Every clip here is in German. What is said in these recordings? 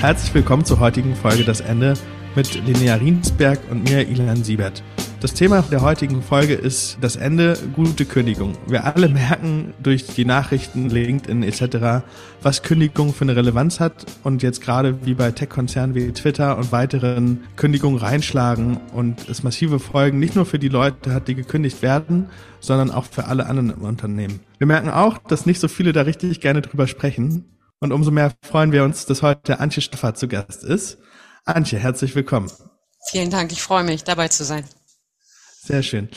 Herzlich willkommen zur heutigen Folge Das Ende mit Linnea Riensberg und mir, Ilan Siebert. Das Thema der heutigen Folge ist das Ende, gute Kündigung. Wir alle merken durch die Nachrichten, LinkedIn etc., was Kündigung für eine Relevanz hat und jetzt gerade wie bei Tech-Konzernen wie Twitter und weiteren Kündigungen reinschlagen und es massive Folgen nicht nur für die Leute hat, die gekündigt werden, sondern auch für alle anderen im Unternehmen. Wir merken auch, dass nicht so viele da richtig gerne drüber sprechen und umso mehr freuen wir uns, dass heute Antje Stoffer zu Gast ist. Antje, herzlich willkommen. Vielen Dank, ich freue mich, dabei zu sein. Sehr schön.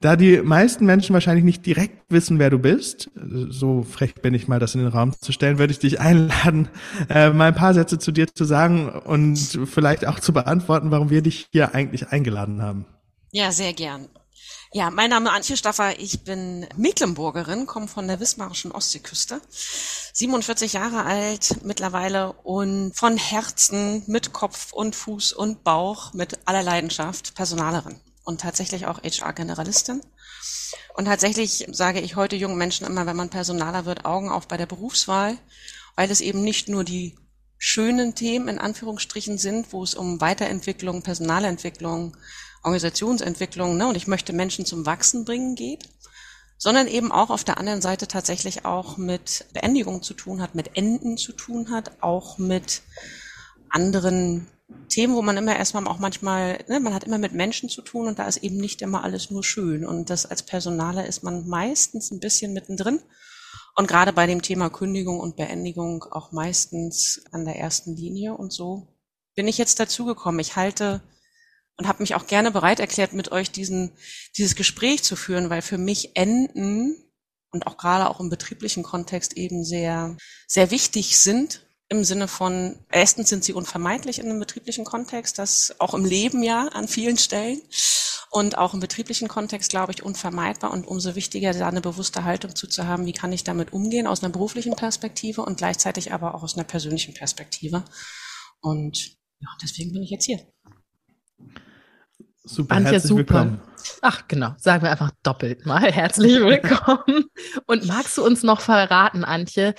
Da die meisten Menschen wahrscheinlich nicht direkt wissen, wer du bist, so frech bin ich mal, das in den Raum zu stellen, würde ich dich einladen, äh, mal ein paar Sätze zu dir zu sagen und vielleicht auch zu beantworten, warum wir dich hier eigentlich eingeladen haben. Ja, sehr gern. Ja, mein Name ist Antje Staffer, ich bin Mecklenburgerin, komme von der wismarischen Ostseeküste, 47 Jahre alt mittlerweile und von Herzen mit Kopf und Fuß und Bauch mit aller Leidenschaft Personalerin und tatsächlich auch HR-Generalistin. Und tatsächlich sage ich heute jungen Menschen immer, wenn man Personaler wird, Augen auf bei der Berufswahl, weil es eben nicht nur die schönen Themen in Anführungsstrichen sind, wo es um Weiterentwicklung, Personalentwicklung, Organisationsentwicklung, ne, und ich möchte Menschen zum Wachsen bringen geht, sondern eben auch auf der anderen Seite tatsächlich auch mit Beendigung zu tun hat, mit Enden zu tun hat, auch mit anderen Themen, wo man immer erstmal auch manchmal, ne, man hat immer mit Menschen zu tun und da ist eben nicht immer alles nur schön. Und das als Personaler ist man meistens ein bisschen mittendrin. Und gerade bei dem Thema Kündigung und Beendigung auch meistens an der ersten Linie. Und so bin ich jetzt dazugekommen. Ich halte und habe mich auch gerne bereit erklärt, mit euch diesen, dieses Gespräch zu führen, weil für mich Enden und auch gerade auch im betrieblichen Kontext eben sehr, sehr wichtig sind im Sinne von, erstens sind sie unvermeidlich in einem betrieblichen Kontext, das auch im Leben ja an vielen Stellen und auch im betrieblichen Kontext, glaube ich, unvermeidbar und umso wichtiger, da eine bewusste Haltung zu, zu haben, wie kann ich damit umgehen aus einer beruflichen Perspektive und gleichzeitig aber auch aus einer persönlichen Perspektive. Und ja, deswegen bin ich jetzt hier. Super, Antje, herzlich super. willkommen. Ach genau, sagen wir einfach doppelt mal herzlich willkommen. Und magst du uns noch verraten, Antje,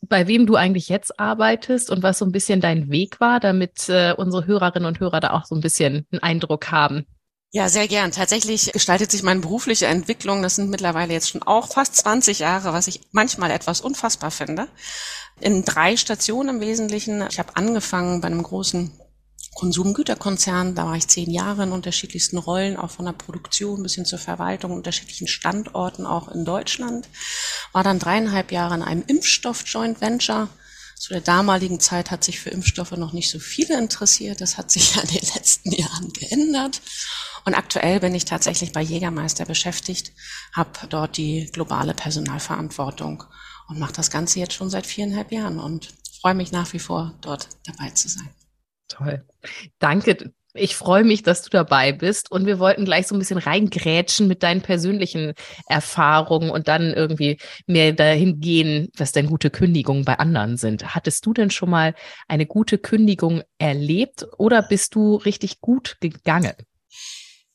bei wem du eigentlich jetzt arbeitest und was so ein bisschen dein Weg war, damit äh, unsere Hörerinnen und Hörer da auch so ein bisschen einen Eindruck haben? Ja, sehr gern. Tatsächlich gestaltet sich meine berufliche Entwicklung, das sind mittlerweile jetzt schon auch fast 20 Jahre, was ich manchmal etwas unfassbar finde. In drei Stationen im Wesentlichen. Ich habe angefangen bei einem großen Konsumgüterkonzern. Da war ich zehn Jahre in unterschiedlichsten Rollen, auch von der Produktion bis hin zur Verwaltung, unterschiedlichen Standorten auch in Deutschland. War dann dreieinhalb Jahre in einem Impfstoff-Joint Venture. Zu der damaligen Zeit hat sich für Impfstoffe noch nicht so viele interessiert. Das hat sich ja in den letzten Jahren geändert. Und aktuell bin ich tatsächlich bei Jägermeister beschäftigt, habe dort die globale Personalverantwortung und mache das Ganze jetzt schon seit viereinhalb Jahren und freue mich nach wie vor, dort dabei zu sein. Toll. Danke. Ich freue mich, dass du dabei bist. Und wir wollten gleich so ein bisschen reingrätschen mit deinen persönlichen Erfahrungen und dann irgendwie mehr dahin gehen, was denn gute Kündigungen bei anderen sind. Hattest du denn schon mal eine gute Kündigung erlebt oder bist du richtig gut gegangen?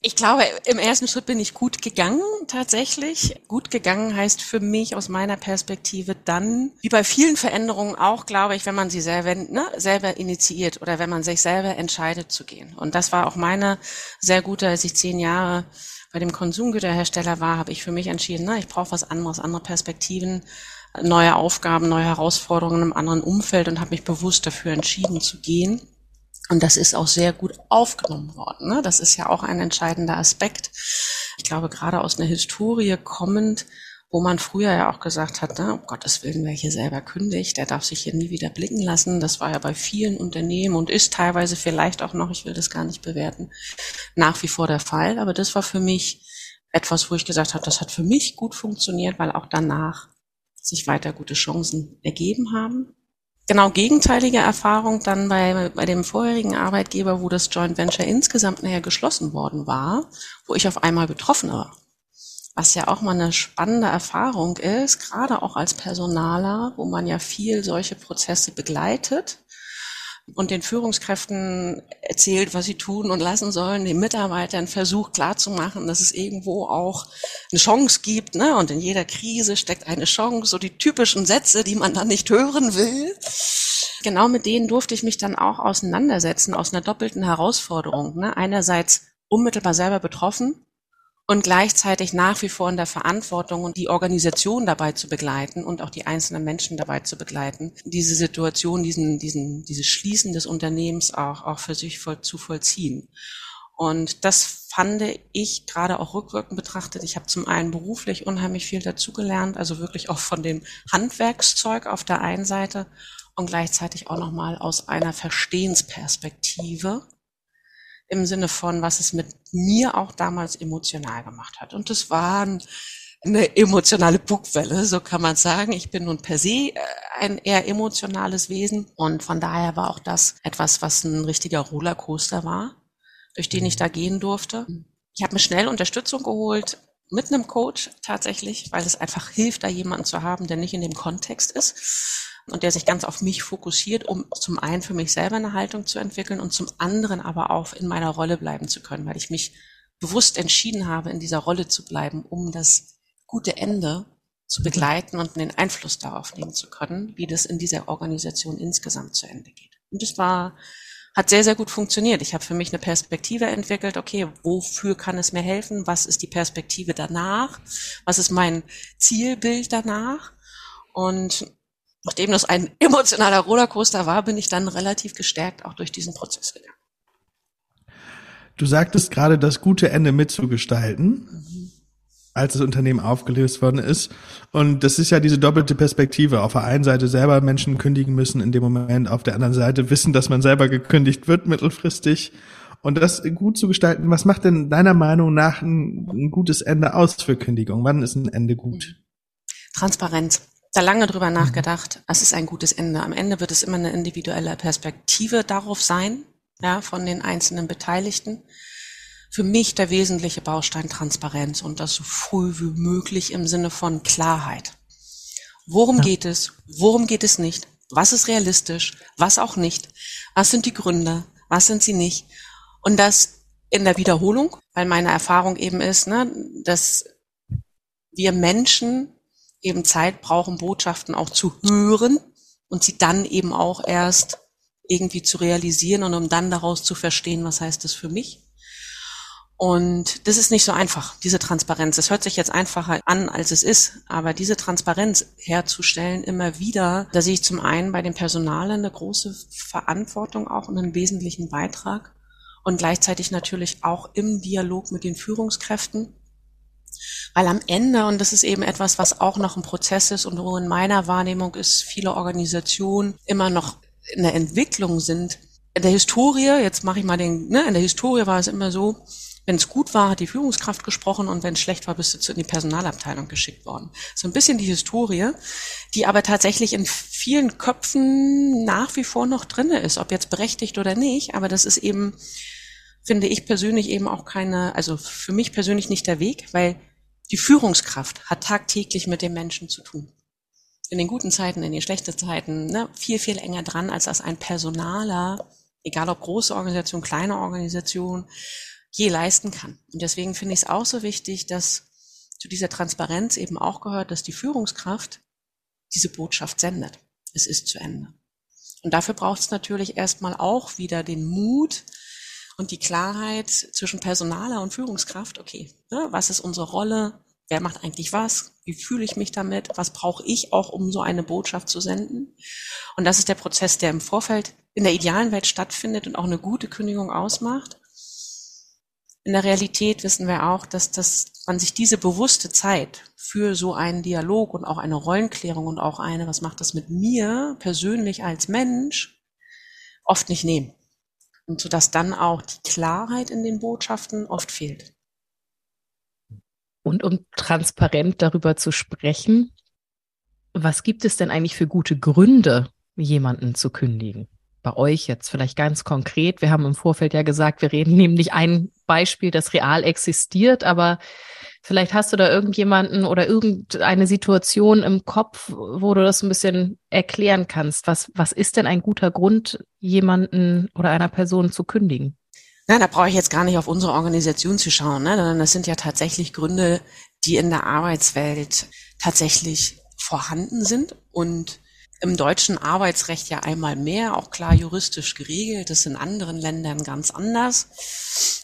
Ich glaube, im ersten Schritt bin ich gut gegangen, tatsächlich. Gut gegangen heißt für mich aus meiner Perspektive dann, wie bei vielen Veränderungen auch, glaube ich, wenn man sie selber, ne, selber initiiert oder wenn man sich selber entscheidet zu gehen. Und das war auch meine sehr gute, als ich zehn Jahre bei dem Konsumgüterhersteller war, habe ich für mich entschieden, ne, ich brauche was anderes, andere Perspektiven, neue Aufgaben, neue Herausforderungen im anderen Umfeld und habe mich bewusst dafür entschieden zu gehen. Und das ist auch sehr gut aufgenommen worden. Ne? Das ist ja auch ein entscheidender Aspekt. Ich glaube, gerade aus einer Historie kommend, wo man früher ja auch gesagt hat, na, um Gottes Willen, wer hier selber kündigt, der darf sich hier nie wieder blicken lassen. Das war ja bei vielen Unternehmen und ist teilweise vielleicht auch noch, ich will das gar nicht bewerten, nach wie vor der Fall. Aber das war für mich etwas, wo ich gesagt habe, das hat für mich gut funktioniert, weil auch danach sich weiter gute Chancen ergeben haben genau gegenteilige Erfahrung dann bei, bei dem vorherigen Arbeitgeber, wo das Joint Venture insgesamt nachher geschlossen worden war, wo ich auf einmal betroffen war. Was ja auch mal eine spannende Erfahrung ist, gerade auch als Personaler, wo man ja viel solche Prozesse begleitet und den Führungskräften erzählt, was sie tun und lassen sollen, den Mitarbeitern versucht klarzumachen, dass es irgendwo auch eine Chance gibt, ne? Und in jeder Krise steckt eine Chance, so die typischen Sätze, die man dann nicht hören will. genau mit denen durfte ich mich dann auch auseinandersetzen aus einer doppelten Herausforderung. Ne? Einerseits unmittelbar selber betroffen und gleichzeitig nach wie vor in der Verantwortung und die Organisation dabei zu begleiten und auch die einzelnen Menschen dabei zu begleiten, diese Situation, diesen, diesen, dieses Schließen des Unternehmens auch, auch für sich voll, zu vollziehen. Und das fand ich gerade auch rückwirkend betrachtet. Ich habe zum einen beruflich unheimlich viel dazugelernt, also wirklich auch von dem Handwerkszeug auf der einen Seite und gleichzeitig auch nochmal aus einer Verstehensperspektive im Sinne von, was es mit mir auch damals emotional gemacht hat. Und das war eine emotionale Bugwelle, so kann man sagen. Ich bin nun per se äh, ein eher emotionales Wesen und von daher war auch das etwas, was ein richtiger Rollercoaster war, durch den ich da gehen durfte. Ich habe mir schnell Unterstützung geholt mit einem Coach tatsächlich, weil es einfach hilft, da jemanden zu haben, der nicht in dem Kontext ist und der sich ganz auf mich fokussiert, um zum einen für mich selber eine Haltung zu entwickeln und zum anderen aber auch in meiner Rolle bleiben zu können, weil ich mich bewusst entschieden habe, in dieser Rolle zu bleiben, um das gute Ende zu begleiten und den Einfluss darauf nehmen zu können, wie das in dieser Organisation insgesamt zu Ende geht. Und das war, hat sehr, sehr gut funktioniert. Ich habe für mich eine Perspektive entwickelt, okay, wofür kann es mir helfen? Was ist die Perspektive danach? Was ist mein Zielbild danach? Und nachdem das ein emotionaler Rollercoaster war, bin ich dann relativ gestärkt auch durch diesen Prozess gegangen. Du sagtest gerade, das gute Ende mitzugestalten, mhm. als das Unternehmen aufgelöst worden ist. Und das ist ja diese doppelte Perspektive. Auf der einen Seite selber Menschen kündigen müssen in dem Moment, auf der anderen Seite wissen, dass man selber gekündigt wird mittelfristig. Und das gut zu gestalten, was macht denn deiner Meinung nach ein, ein gutes Ende aus für Kündigung? Wann ist ein Ende gut? Transparenz da lange drüber mhm. nachgedacht. Es ist ein gutes Ende. Am Ende wird es immer eine individuelle Perspektive darauf sein, ja, von den einzelnen Beteiligten. Für mich der wesentliche Baustein Transparenz und das so früh wie möglich im Sinne von Klarheit. Worum ja. geht es? Worum geht es nicht? Was ist realistisch? Was auch nicht? Was sind die Gründe? Was sind sie nicht? Und das in der Wiederholung, weil meine Erfahrung eben ist, ne, dass wir Menschen eben Zeit brauchen, Botschaften auch zu hören und sie dann eben auch erst irgendwie zu realisieren und um dann daraus zu verstehen, was heißt das für mich. Und das ist nicht so einfach, diese Transparenz. Es hört sich jetzt einfacher an, als es ist, aber diese Transparenz herzustellen immer wieder, da sehe ich zum einen bei den Personalen eine große Verantwortung auch und einen wesentlichen Beitrag und gleichzeitig natürlich auch im Dialog mit den Führungskräften, weil am Ende, und das ist eben etwas, was auch noch ein Prozess ist und wo in meiner Wahrnehmung ist, viele Organisationen immer noch in der Entwicklung sind. In der Historie, jetzt mache ich mal den, ne, in der Historie war es immer so, wenn es gut war, hat die Führungskraft gesprochen und wenn es schlecht war, bist du in die Personalabteilung geschickt worden. So ein bisschen die Historie, die aber tatsächlich in vielen Köpfen nach wie vor noch drinne ist, ob jetzt berechtigt oder nicht. Aber das ist eben, finde ich persönlich eben auch keine, also für mich persönlich nicht der Weg, weil die Führungskraft hat tagtäglich mit dem Menschen zu tun. In den guten Zeiten, in den schlechten Zeiten, ne, viel, viel enger dran, als das ein Personaler, egal ob große Organisation, kleine Organisation, je leisten kann. Und deswegen finde ich es auch so wichtig, dass zu dieser Transparenz eben auch gehört, dass die Führungskraft diese Botschaft sendet. Es ist zu Ende. Und dafür braucht es natürlich erstmal auch wieder den Mut, und die Klarheit zwischen Personaler und Führungskraft, okay, ne, was ist unsere Rolle, wer macht eigentlich was, wie fühle ich mich damit, was brauche ich auch, um so eine Botschaft zu senden. Und das ist der Prozess, der im Vorfeld in der idealen Welt stattfindet und auch eine gute Kündigung ausmacht. In der Realität wissen wir auch, dass, dass man sich diese bewusste Zeit für so einen Dialog und auch eine Rollenklärung und auch eine, was macht das mit mir persönlich als Mensch, oft nicht nehmen und so dass dann auch die Klarheit in den Botschaften oft fehlt. Und um transparent darüber zu sprechen, was gibt es denn eigentlich für gute Gründe, jemanden zu kündigen? Bei euch jetzt vielleicht ganz konkret. Wir haben im Vorfeld ja gesagt, wir reden nämlich ein Beispiel, das real existiert, aber Vielleicht hast du da irgendjemanden oder irgendeine Situation im Kopf, wo du das ein bisschen erklären kannst. Was, was ist denn ein guter Grund, jemanden oder einer Person zu kündigen? Na, da brauche ich jetzt gar nicht auf unsere Organisation zu schauen, ne? das sind ja tatsächlich Gründe, die in der Arbeitswelt tatsächlich vorhanden sind und im deutschen Arbeitsrecht ja einmal mehr, auch klar juristisch geregelt. Das ist in anderen Ländern ganz anders.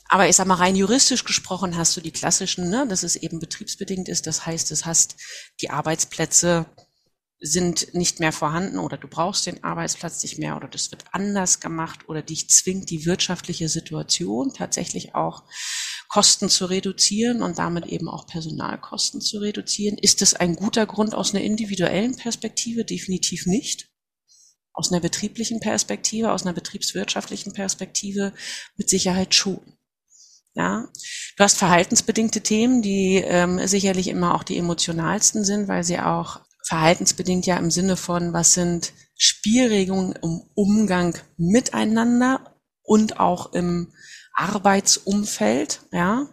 Aber ich sag mal, rein juristisch gesprochen hast du die klassischen, ne, dass es eben betriebsbedingt ist. Das heißt, es hast die Arbeitsplätze sind nicht mehr vorhanden oder du brauchst den Arbeitsplatz nicht mehr oder das wird anders gemacht oder dich zwingt die wirtschaftliche Situation tatsächlich auch Kosten zu reduzieren und damit eben auch Personalkosten zu reduzieren. Ist das ein guter Grund aus einer individuellen Perspektive? Definitiv nicht. Aus einer betrieblichen Perspektive, aus einer betriebswirtschaftlichen Perspektive mit Sicherheit schon. Ja, du hast verhaltensbedingte Themen, die ähm, sicherlich immer auch die emotionalsten sind, weil sie auch verhaltensbedingt ja im Sinne von, was sind Spielregeln im Umgang miteinander und auch im Arbeitsumfeld, ja.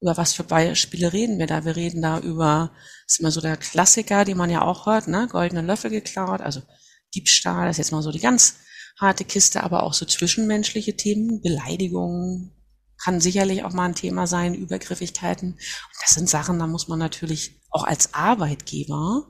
Über was für Beispiele reden wir da? Wir reden da über, das ist immer so der Klassiker, den man ja auch hört, ne? Goldene Löffel geklaut, also Diebstahl, das ist jetzt mal so die ganz harte Kiste, aber auch so zwischenmenschliche Themen, Beleidigungen, kann sicherlich auch mal ein Thema sein, Übergriffigkeiten. Und das sind Sachen, da muss man natürlich auch als Arbeitgeber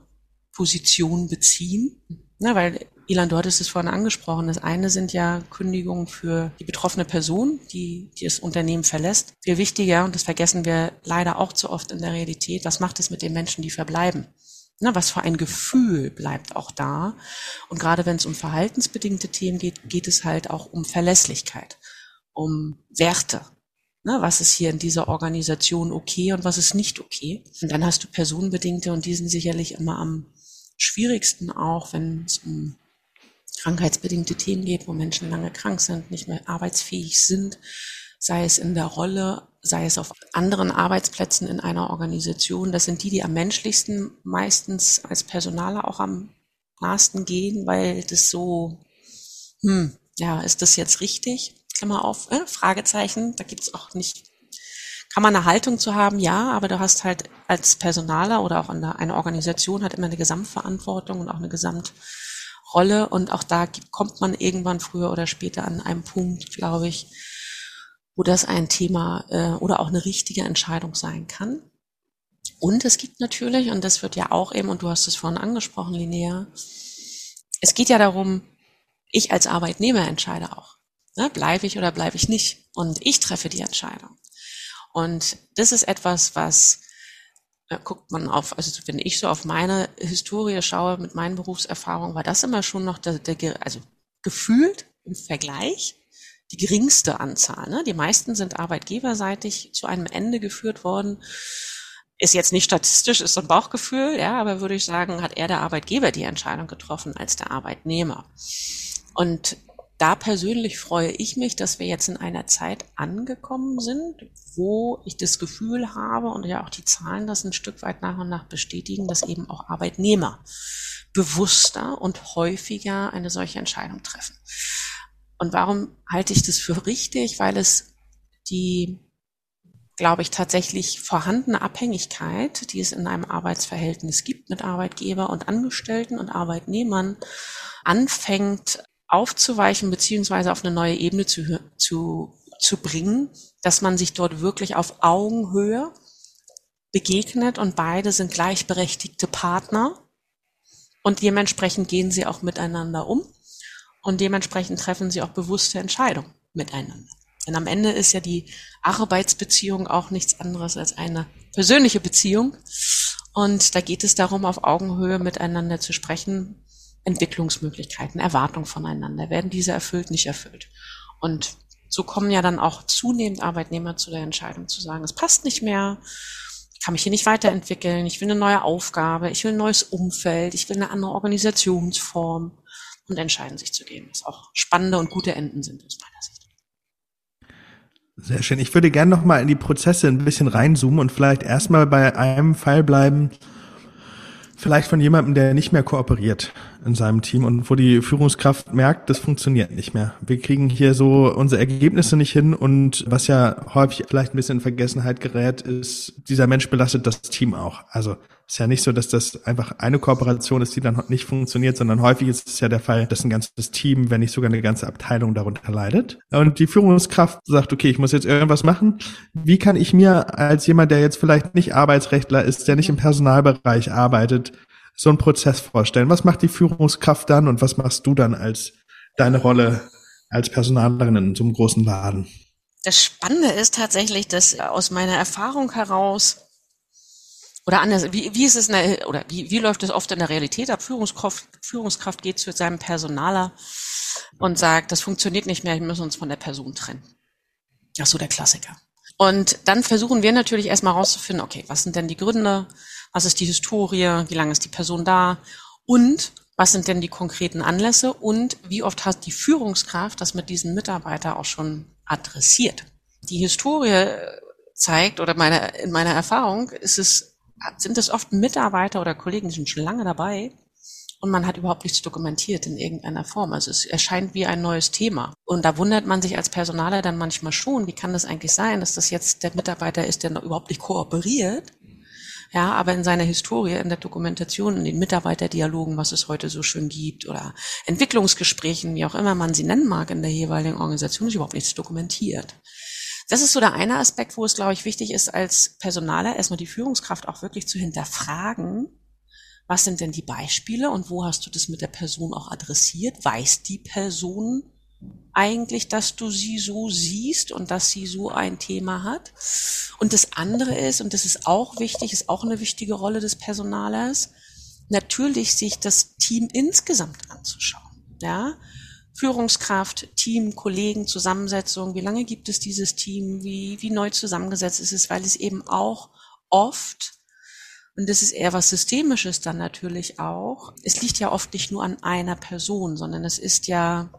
Position beziehen. Na, weil Ilan, du hattest es vorhin angesprochen. Das eine sind ja Kündigungen für die betroffene Person, die, die das Unternehmen verlässt. Viel wichtiger, und das vergessen wir leider auch zu oft in der Realität, was macht es mit den Menschen, die verbleiben? Na, was für ein Gefühl bleibt auch da? Und gerade wenn es um verhaltensbedingte Themen geht, geht es halt auch um Verlässlichkeit, um Werte. Na, was ist hier in dieser Organisation okay und was ist nicht okay? Und dann hast du personenbedingte und die sind sicherlich immer am schwierigsten auch, wenn es um krankheitsbedingte Themen geht, wo Menschen lange krank sind, nicht mehr arbeitsfähig sind, sei es in der Rolle, sei es auf anderen Arbeitsplätzen in einer Organisation. Das sind die, die am menschlichsten meistens als Personaler auch am nahesten gehen, weil das so, hm, ja, ist das jetzt richtig? Klammer auf, äh, Fragezeichen, da gibt's auch nicht kann man eine Haltung zu haben, ja, aber du hast halt als Personaler oder auch eine, eine Organisation hat immer eine Gesamtverantwortung und auch eine Gesamtrolle und auch da kommt man irgendwann früher oder später an einem Punkt, glaube ich, wo das ein Thema äh, oder auch eine richtige Entscheidung sein kann. Und es gibt natürlich, und das wird ja auch eben, und du hast es vorhin angesprochen, Linnea, es geht ja darum, ich als Arbeitnehmer entscheide auch. Ne, bleibe ich oder bleibe ich nicht? Und ich treffe die Entscheidung. Und das ist etwas, was guckt man auf, also wenn ich so auf meine Historie schaue mit meinen Berufserfahrungen, war das immer schon noch der, der also gefühlt im Vergleich die geringste Anzahl. Ne? Die meisten sind arbeitgeberseitig zu einem Ende geführt worden. Ist jetzt nicht statistisch, ist so ein Bauchgefühl, ja, aber würde ich sagen, hat eher der Arbeitgeber die Entscheidung getroffen als der Arbeitnehmer. Und da persönlich freue ich mich, dass wir jetzt in einer Zeit angekommen sind, wo ich das Gefühl habe und ja auch die Zahlen das ein Stück weit nach und nach bestätigen, dass eben auch Arbeitnehmer bewusster und häufiger eine solche Entscheidung treffen. Und warum halte ich das für richtig? Weil es die, glaube ich, tatsächlich vorhandene Abhängigkeit, die es in einem Arbeitsverhältnis gibt mit Arbeitgeber und Angestellten und Arbeitnehmern, anfängt aufzuweichen beziehungsweise auf eine neue Ebene zu, zu, zu bringen, dass man sich dort wirklich auf Augenhöhe begegnet und beide sind gleichberechtigte Partner und dementsprechend gehen sie auch miteinander um und dementsprechend treffen sie auch bewusste Entscheidungen miteinander. Denn am Ende ist ja die Arbeitsbeziehung auch nichts anderes als eine persönliche Beziehung. Und da geht es darum, auf Augenhöhe miteinander zu sprechen, Entwicklungsmöglichkeiten, Erwartungen voneinander. Werden diese erfüllt, nicht erfüllt? Und so kommen ja dann auch zunehmend Arbeitnehmer zu der Entscheidung zu sagen, es passt nicht mehr, ich kann mich hier nicht weiterentwickeln, ich will eine neue Aufgabe, ich will ein neues Umfeld, ich will eine andere Organisationsform und entscheiden sich zu gehen, was auch spannende und gute Enden sind aus meiner Sicht. Sehr schön. Ich würde gerne noch mal in die Prozesse ein bisschen reinzoomen und vielleicht erstmal bei einem Fall bleiben, vielleicht von jemandem, der nicht mehr kooperiert in seinem Team und wo die Führungskraft merkt, das funktioniert nicht mehr. Wir kriegen hier so unsere Ergebnisse nicht hin und was ja häufig vielleicht ein bisschen in Vergessenheit gerät, ist, dieser Mensch belastet das Team auch. Also ist ja nicht so, dass das einfach eine Kooperation ist, die dann nicht funktioniert, sondern häufig ist es ja der Fall, dass ein ganzes Team, wenn nicht sogar eine ganze Abteilung darunter leidet. Und die Führungskraft sagt, okay, ich muss jetzt irgendwas machen. Wie kann ich mir als jemand, der jetzt vielleicht nicht Arbeitsrechtler ist, der nicht im Personalbereich arbeitet, so einen Prozess vorstellen? Was macht die Führungskraft dann und was machst du dann als deine Rolle als Personalerin in so einem großen Laden? Das Spannende ist tatsächlich, dass aus meiner Erfahrung heraus oder anders, wie, wie ist es der, oder wie, wie läuft es oft in der Realität ab? Führungskraft, Führungskraft geht zu seinem Personaler und sagt, das funktioniert nicht mehr, wir müssen uns von der Person trennen. Das ist so der Klassiker. Und dann versuchen wir natürlich erstmal herauszufinden, okay, was sind denn die Gründe? Was ist die Historie? Wie lange ist die Person da? Und was sind denn die konkreten Anlässe? Und wie oft hat die Führungskraft das mit diesem Mitarbeiter auch schon adressiert? Die Historie zeigt, oder meine, in meiner Erfahrung ist es, sind es oft Mitarbeiter oder Kollegen, die sind schon lange dabei, und man hat überhaupt nichts dokumentiert in irgendeiner Form. Also es erscheint wie ein neues Thema. Und da wundert man sich als Personaler dann manchmal schon, wie kann das eigentlich sein, dass das jetzt der Mitarbeiter ist, der noch überhaupt nicht kooperiert, ja, aber in seiner Historie, in der Dokumentation, in den Mitarbeiterdialogen, was es heute so schön gibt, oder Entwicklungsgesprächen, wie auch immer man sie nennen mag in der jeweiligen Organisation, ist überhaupt nichts dokumentiert. Das ist so der eine Aspekt, wo es, glaube ich, wichtig ist, als Personaler erstmal die Führungskraft auch wirklich zu hinterfragen, was sind denn die Beispiele und wo hast du das mit der Person auch adressiert? Weiß die Person eigentlich, dass du sie so siehst und dass sie so ein Thema hat? Und das andere ist, und das ist auch wichtig, ist auch eine wichtige Rolle des Personalers, natürlich sich das Team insgesamt anzuschauen. Ja? Führungskraft, Team, Kollegen, Zusammensetzung, wie lange gibt es dieses Team, wie, wie neu zusammengesetzt ist es, weil es eben auch oft und das ist eher was Systemisches dann natürlich auch. Es liegt ja oft nicht nur an einer Person, sondern es ist ja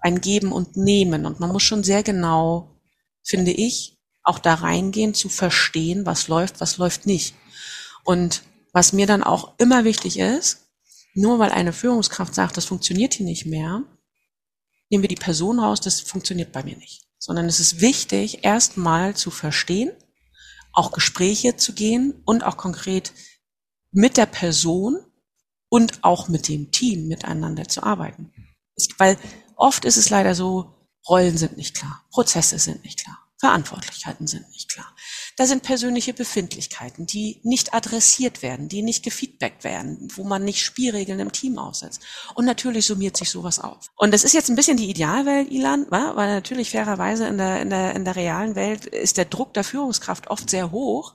ein Geben und Nehmen. Und man muss schon sehr genau, finde ich, auch da reingehen, zu verstehen, was läuft, was läuft nicht. Und was mir dann auch immer wichtig ist, nur weil eine Führungskraft sagt, das funktioniert hier nicht mehr, nehmen wir die Person raus, das funktioniert bei mir nicht. Sondern es ist wichtig, erstmal zu verstehen, auch Gespräche zu gehen und auch konkret mit der Person und auch mit dem Team miteinander zu arbeiten. Weil oft ist es leider so, Rollen sind nicht klar, Prozesse sind nicht klar, Verantwortlichkeiten sind nicht klar. Da sind persönliche Befindlichkeiten, die nicht adressiert werden, die nicht gefeedbackt werden, wo man nicht Spielregeln im Team aussetzt. Und natürlich summiert sich sowas auf. Und das ist jetzt ein bisschen die Idealwelt, Ilan, weil natürlich fairerweise in der, in der, in der realen Welt ist der Druck der Führungskraft oft sehr hoch.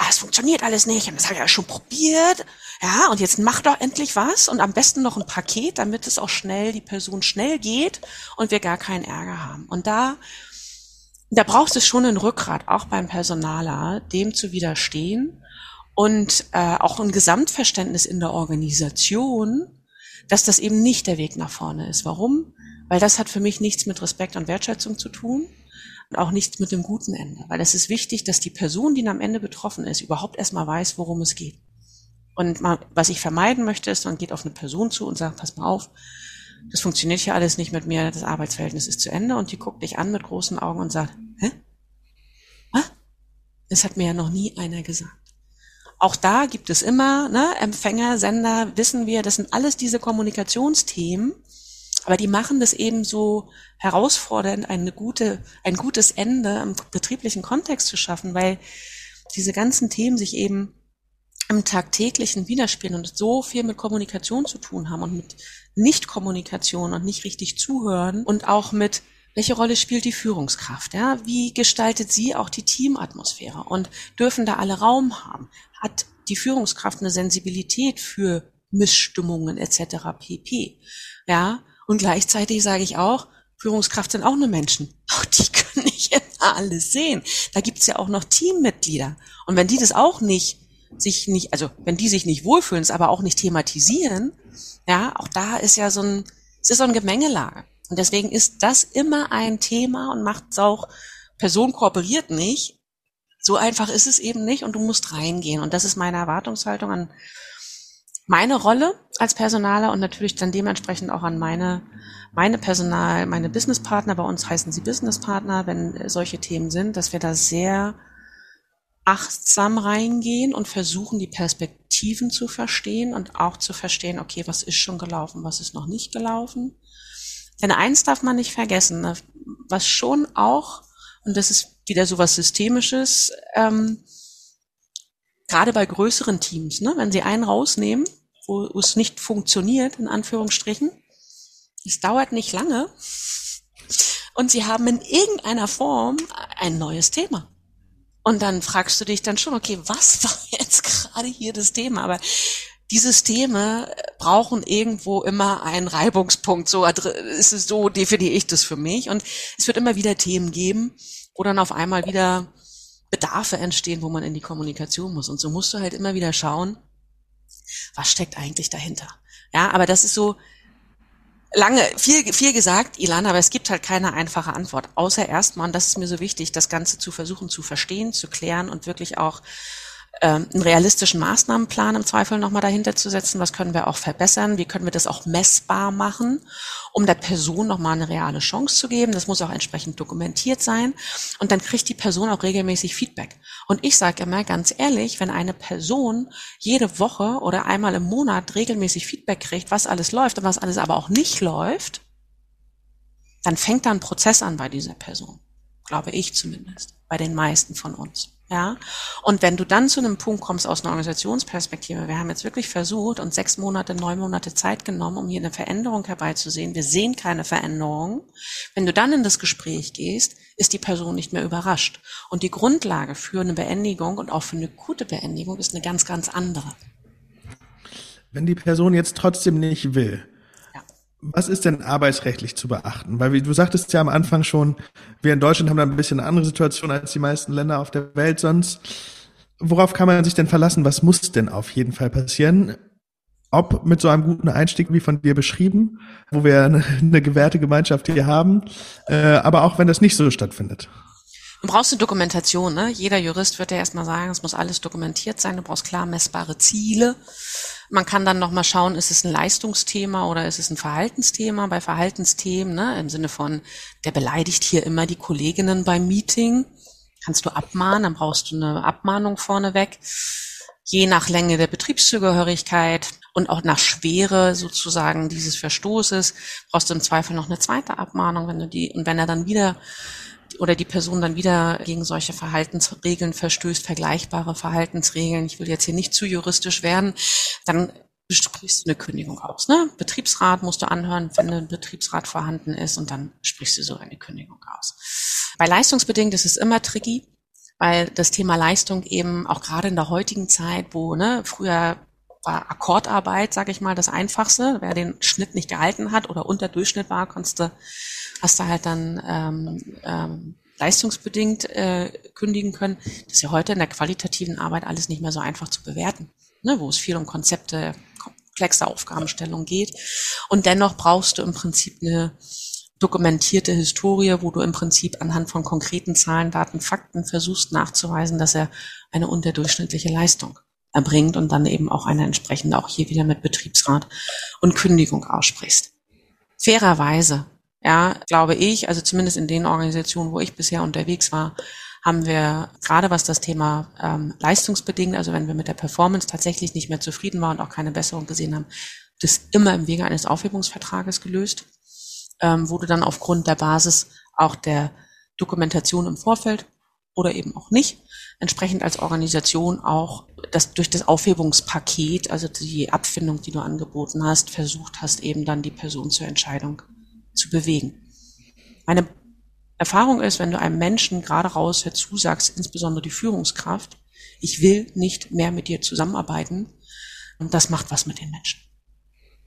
Ah, es funktioniert alles nicht und das habe ich ja schon probiert. Ja, und jetzt mach doch endlich was und am besten noch ein Paket, damit es auch schnell, die Person schnell geht und wir gar keinen Ärger haben. Und da da braucht es schon ein Rückgrat, auch beim Personaler, dem zu widerstehen und äh, auch ein Gesamtverständnis in der Organisation, dass das eben nicht der Weg nach vorne ist. Warum? Weil das hat für mich nichts mit Respekt und Wertschätzung zu tun und auch nichts mit dem guten Ende. Weil es ist wichtig, dass die Person, die am Ende betroffen ist, überhaupt erstmal weiß, worum es geht. Und mal, was ich vermeiden möchte, ist, man geht auf eine Person zu und sagt, pass mal auf, das funktioniert hier alles nicht mit mir, das Arbeitsverhältnis ist zu Ende und die guckt dich an mit großen Augen und sagt, hä? Was? Das hat mir ja noch nie einer gesagt. Auch da gibt es immer, ne, Empfänger, Sender, wissen wir, das sind alles diese Kommunikationsthemen, aber die machen das eben so herausfordernd, eine gute, ein gutes Ende im betrieblichen Kontext zu schaffen, weil diese ganzen Themen sich eben im tagtäglichen widerspielen und so viel mit Kommunikation zu tun haben und mit Nichtkommunikation und nicht richtig zuhören und auch mit welche Rolle spielt die Führungskraft? Ja? Wie gestaltet sie auch die Teamatmosphäre? Und dürfen da alle Raum haben? Hat die Führungskraft eine Sensibilität für Missstimmungen etc. pp. Ja, und gleichzeitig sage ich auch, Führungskraft sind auch nur Menschen. Auch die können nicht immer alles sehen. Da gibt's ja auch noch Teammitglieder. Und wenn die das auch nicht sich nicht, also wenn die sich nicht wohlfühlen, es aber auch nicht thematisieren, ja, auch da ist ja so ein, es ist so ein Gemengelage. Und deswegen ist das immer ein Thema und macht es auch, Person kooperiert nicht. So einfach ist es eben nicht und du musst reingehen. Und das ist meine Erwartungshaltung an meine Rolle als Personaler und natürlich dann dementsprechend auch an meine, meine Personal, meine Businesspartner. Bei uns heißen sie Businesspartner, wenn solche Themen sind, dass wir da sehr achtsam reingehen und versuchen, die Perspektiven zu verstehen und auch zu verstehen, okay, was ist schon gelaufen, was ist noch nicht gelaufen. Denn eins darf man nicht vergessen, ne, was schon auch, und das ist wieder so was Systemisches, ähm, gerade bei größeren Teams, ne, wenn sie einen rausnehmen wo es nicht funktioniert, in Anführungsstrichen. Es dauert nicht lange. Und sie haben in irgendeiner Form ein neues Thema. Und dann fragst du dich dann schon, okay, was war jetzt gerade hier das Thema? Aber die Systeme brauchen irgendwo immer einen Reibungspunkt. So ist es so definiere ich das für mich. Und es wird immer wieder Themen geben, wo dann auf einmal wieder Bedarfe entstehen, wo man in die Kommunikation muss. Und so musst du halt immer wieder schauen, was steckt eigentlich dahinter. Ja, aber das ist so, lange, viel, viel gesagt, Ilana, aber es gibt halt keine einfache Antwort. Außer erstmal, und das ist mir so wichtig, das Ganze zu versuchen zu verstehen, zu klären und wirklich auch einen realistischen Maßnahmenplan im Zweifel nochmal dahinter zu setzen. Was können wir auch verbessern? Wie können wir das auch messbar machen, um der Person nochmal eine reale Chance zu geben? Das muss auch entsprechend dokumentiert sein. Und dann kriegt die Person auch regelmäßig Feedback. Und ich sage immer ganz ehrlich, wenn eine Person jede Woche oder einmal im Monat regelmäßig Feedback kriegt, was alles läuft und was alles aber auch nicht läuft, dann fängt da ein Prozess an bei dieser Person. Glaube ich zumindest. Bei den meisten von uns. Ja, und wenn du dann zu einem Punkt kommst aus einer Organisationsperspektive, wir haben jetzt wirklich versucht und sechs Monate, neun Monate Zeit genommen, um hier eine Veränderung herbeizusehen. Wir sehen keine Veränderung. Wenn du dann in das Gespräch gehst, ist die Person nicht mehr überrascht. Und die Grundlage für eine Beendigung und auch für eine gute Beendigung ist eine ganz, ganz andere. Wenn die Person jetzt trotzdem nicht will, was ist denn arbeitsrechtlich zu beachten? Weil wie du sagtest ja am Anfang schon, wir in Deutschland haben da ein bisschen eine andere Situation als die meisten Länder auf der Welt sonst. Worauf kann man sich denn verlassen? Was muss denn auf jeden Fall passieren? Ob mit so einem guten Einstieg wie von dir beschrieben, wo wir eine, eine gewährte Gemeinschaft hier haben, äh, aber auch wenn das nicht so stattfindet. Du brauchst eine Dokumentation, ne? Jeder Jurist wird ja erstmal sagen, es muss alles dokumentiert sein, du brauchst klar messbare Ziele. Man kann dann nochmal schauen, ist es ein Leistungsthema oder ist es ein Verhaltensthema? Bei Verhaltensthemen, ne, im Sinne von, der beleidigt hier immer die Kolleginnen beim Meeting, kannst du abmahnen, dann brauchst du eine Abmahnung vorneweg. Je nach Länge der Betriebszugehörigkeit und auch nach Schwere sozusagen dieses Verstoßes brauchst du im Zweifel noch eine zweite Abmahnung, wenn du die, und wenn er dann wieder oder die Person dann wieder gegen solche Verhaltensregeln verstößt, vergleichbare Verhaltensregeln, ich will jetzt hier nicht zu juristisch werden, dann sprichst du eine Kündigung aus. Ne? Betriebsrat musst du anhören, wenn ein Betriebsrat vorhanden ist und dann sprichst du so eine Kündigung aus. Bei leistungsbedingt ist es immer tricky, weil das Thema Leistung eben auch gerade in der heutigen Zeit, wo ne, früher war Akkordarbeit, sage ich mal, das Einfachste. Wer den Schnitt nicht gehalten hat oder unter Durchschnitt war, konntest du hast du halt dann ähm, ähm, leistungsbedingt äh, kündigen können. Das ist ja heute in der qualitativen Arbeit alles nicht mehr so einfach zu bewerten, ne, wo es viel um Konzepte, komplexe Aufgabenstellung geht. Und dennoch brauchst du im Prinzip eine dokumentierte Historie, wo du im Prinzip anhand von konkreten Zahlen, Daten, Fakten versuchst nachzuweisen, dass er eine unterdurchschnittliche Leistung erbringt und dann eben auch eine entsprechende, auch hier wieder mit Betriebsrat und Kündigung aussprichst. Fairerweise ja, glaube ich, also zumindest in den Organisationen, wo ich bisher unterwegs war, haben wir gerade was das Thema ähm, leistungsbedingt, also wenn wir mit der Performance tatsächlich nicht mehr zufrieden waren und auch keine Besserung gesehen haben, das immer im Wege eines Aufhebungsvertrages gelöst, ähm, wurde dann aufgrund der Basis auch der Dokumentation im Vorfeld oder eben auch nicht, entsprechend als Organisation auch das durch das Aufhebungspaket, also die Abfindung, die du angeboten hast, versucht hast, eben dann die Person zur Entscheidung zu bewegen. Meine Erfahrung ist, wenn du einem Menschen gerade raus zusagst, insbesondere die Führungskraft, ich will nicht mehr mit dir zusammenarbeiten, und das macht was mit den Menschen.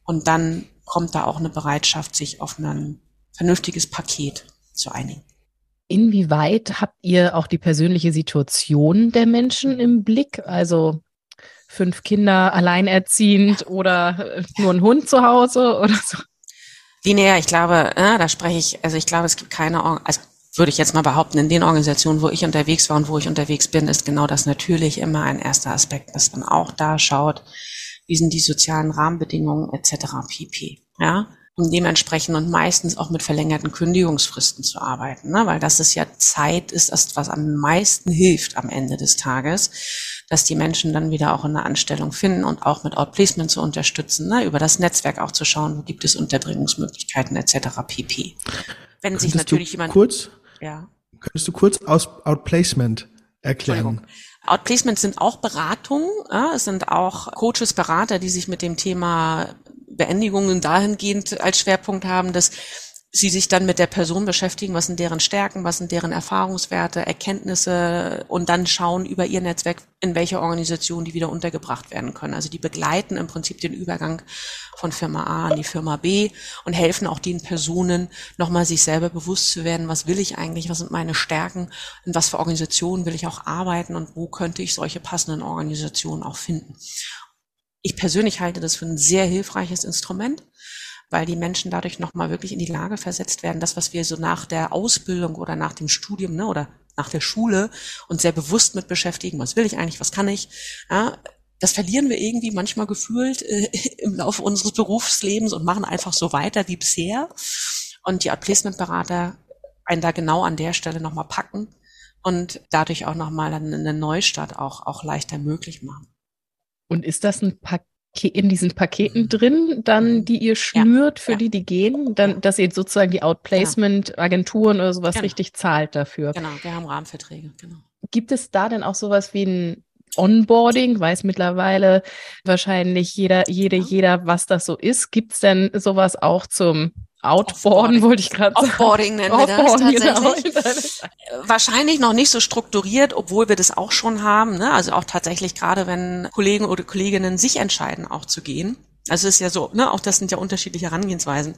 Und dann kommt da auch eine Bereitschaft, sich auf ein vernünftiges Paket zu einigen. Inwieweit habt ihr auch die persönliche Situation der Menschen im Blick? Also fünf Kinder alleinerziehend oder nur ein Hund zu Hause oder so? Linear, ich glaube, äh, da spreche ich, also ich glaube, es gibt keine, also würde ich jetzt mal behaupten, in den Organisationen, wo ich unterwegs war und wo ich unterwegs bin, ist genau das natürlich immer ein erster Aspekt, dass man auch da schaut, wie sind die sozialen Rahmenbedingungen etc. pp. Ja, um dementsprechend und meistens auch mit verlängerten Kündigungsfristen zu arbeiten, ne? weil das ist ja Zeit, ist das, was am meisten hilft am Ende des Tages, dass die Menschen dann wieder auch eine Anstellung finden und auch mit Outplacement zu unterstützen, ne? über das Netzwerk auch zu schauen, wo gibt es Unterbringungsmöglichkeiten etc. pp. Wenn sich natürlich jemand kurz, ja. Könntest du kurz aus Outplacement erklären? Outplacements sind auch Beratungen, ja, es sind auch Coaches, Berater, die sich mit dem Thema Beendigungen dahingehend als Schwerpunkt haben, dass sie sich dann mit der Person beschäftigen, was sind deren Stärken, was sind deren Erfahrungswerte, Erkenntnisse und dann schauen über ihr Netzwerk, in welche Organisation die wieder untergebracht werden können. Also die begleiten im Prinzip den Übergang von Firma A an die Firma B und helfen auch den Personen, nochmal sich selber bewusst zu werden, was will ich eigentlich, was sind meine Stärken, in was für Organisationen will ich auch arbeiten und wo könnte ich solche passenden Organisationen auch finden. Ich persönlich halte das für ein sehr hilfreiches Instrument weil die Menschen dadurch nochmal wirklich in die Lage versetzt werden, das, was wir so nach der Ausbildung oder nach dem Studium ne, oder nach der Schule uns sehr bewusst mit beschäftigen, was will ich eigentlich, was kann ich, ja, das verlieren wir irgendwie manchmal gefühlt äh, im Laufe unseres Berufslebens und machen einfach so weiter wie bisher. Und die Outplacement-Berater einen da genau an der Stelle nochmal packen und dadurch auch nochmal eine Neustart auch, auch leichter möglich machen. Und ist das ein Paket? in diesen Paketen drin, dann die ihr schnürt ja, für ja. die, die gehen, dann, dass ihr sozusagen die Outplacement-Agenturen oder sowas genau. richtig zahlt dafür. Genau, wir haben Rahmenverträge, genau. Gibt es da denn auch sowas wie ein Onboarding? Weiß mittlerweile wahrscheinlich jeder, jede, jeder, was das so ist. Gibt es denn sowas auch zum Outboarden wollte ich gerade sagen. Offboarding nennen wir das tatsächlich. Genau. Wahrscheinlich noch nicht so strukturiert, obwohl wir das auch schon haben. Ne? Also auch tatsächlich gerade, wenn Kollegen oder Kolleginnen sich entscheiden, auch zu gehen also es ist ja so, ne, auch das sind ja unterschiedliche Herangehensweisen.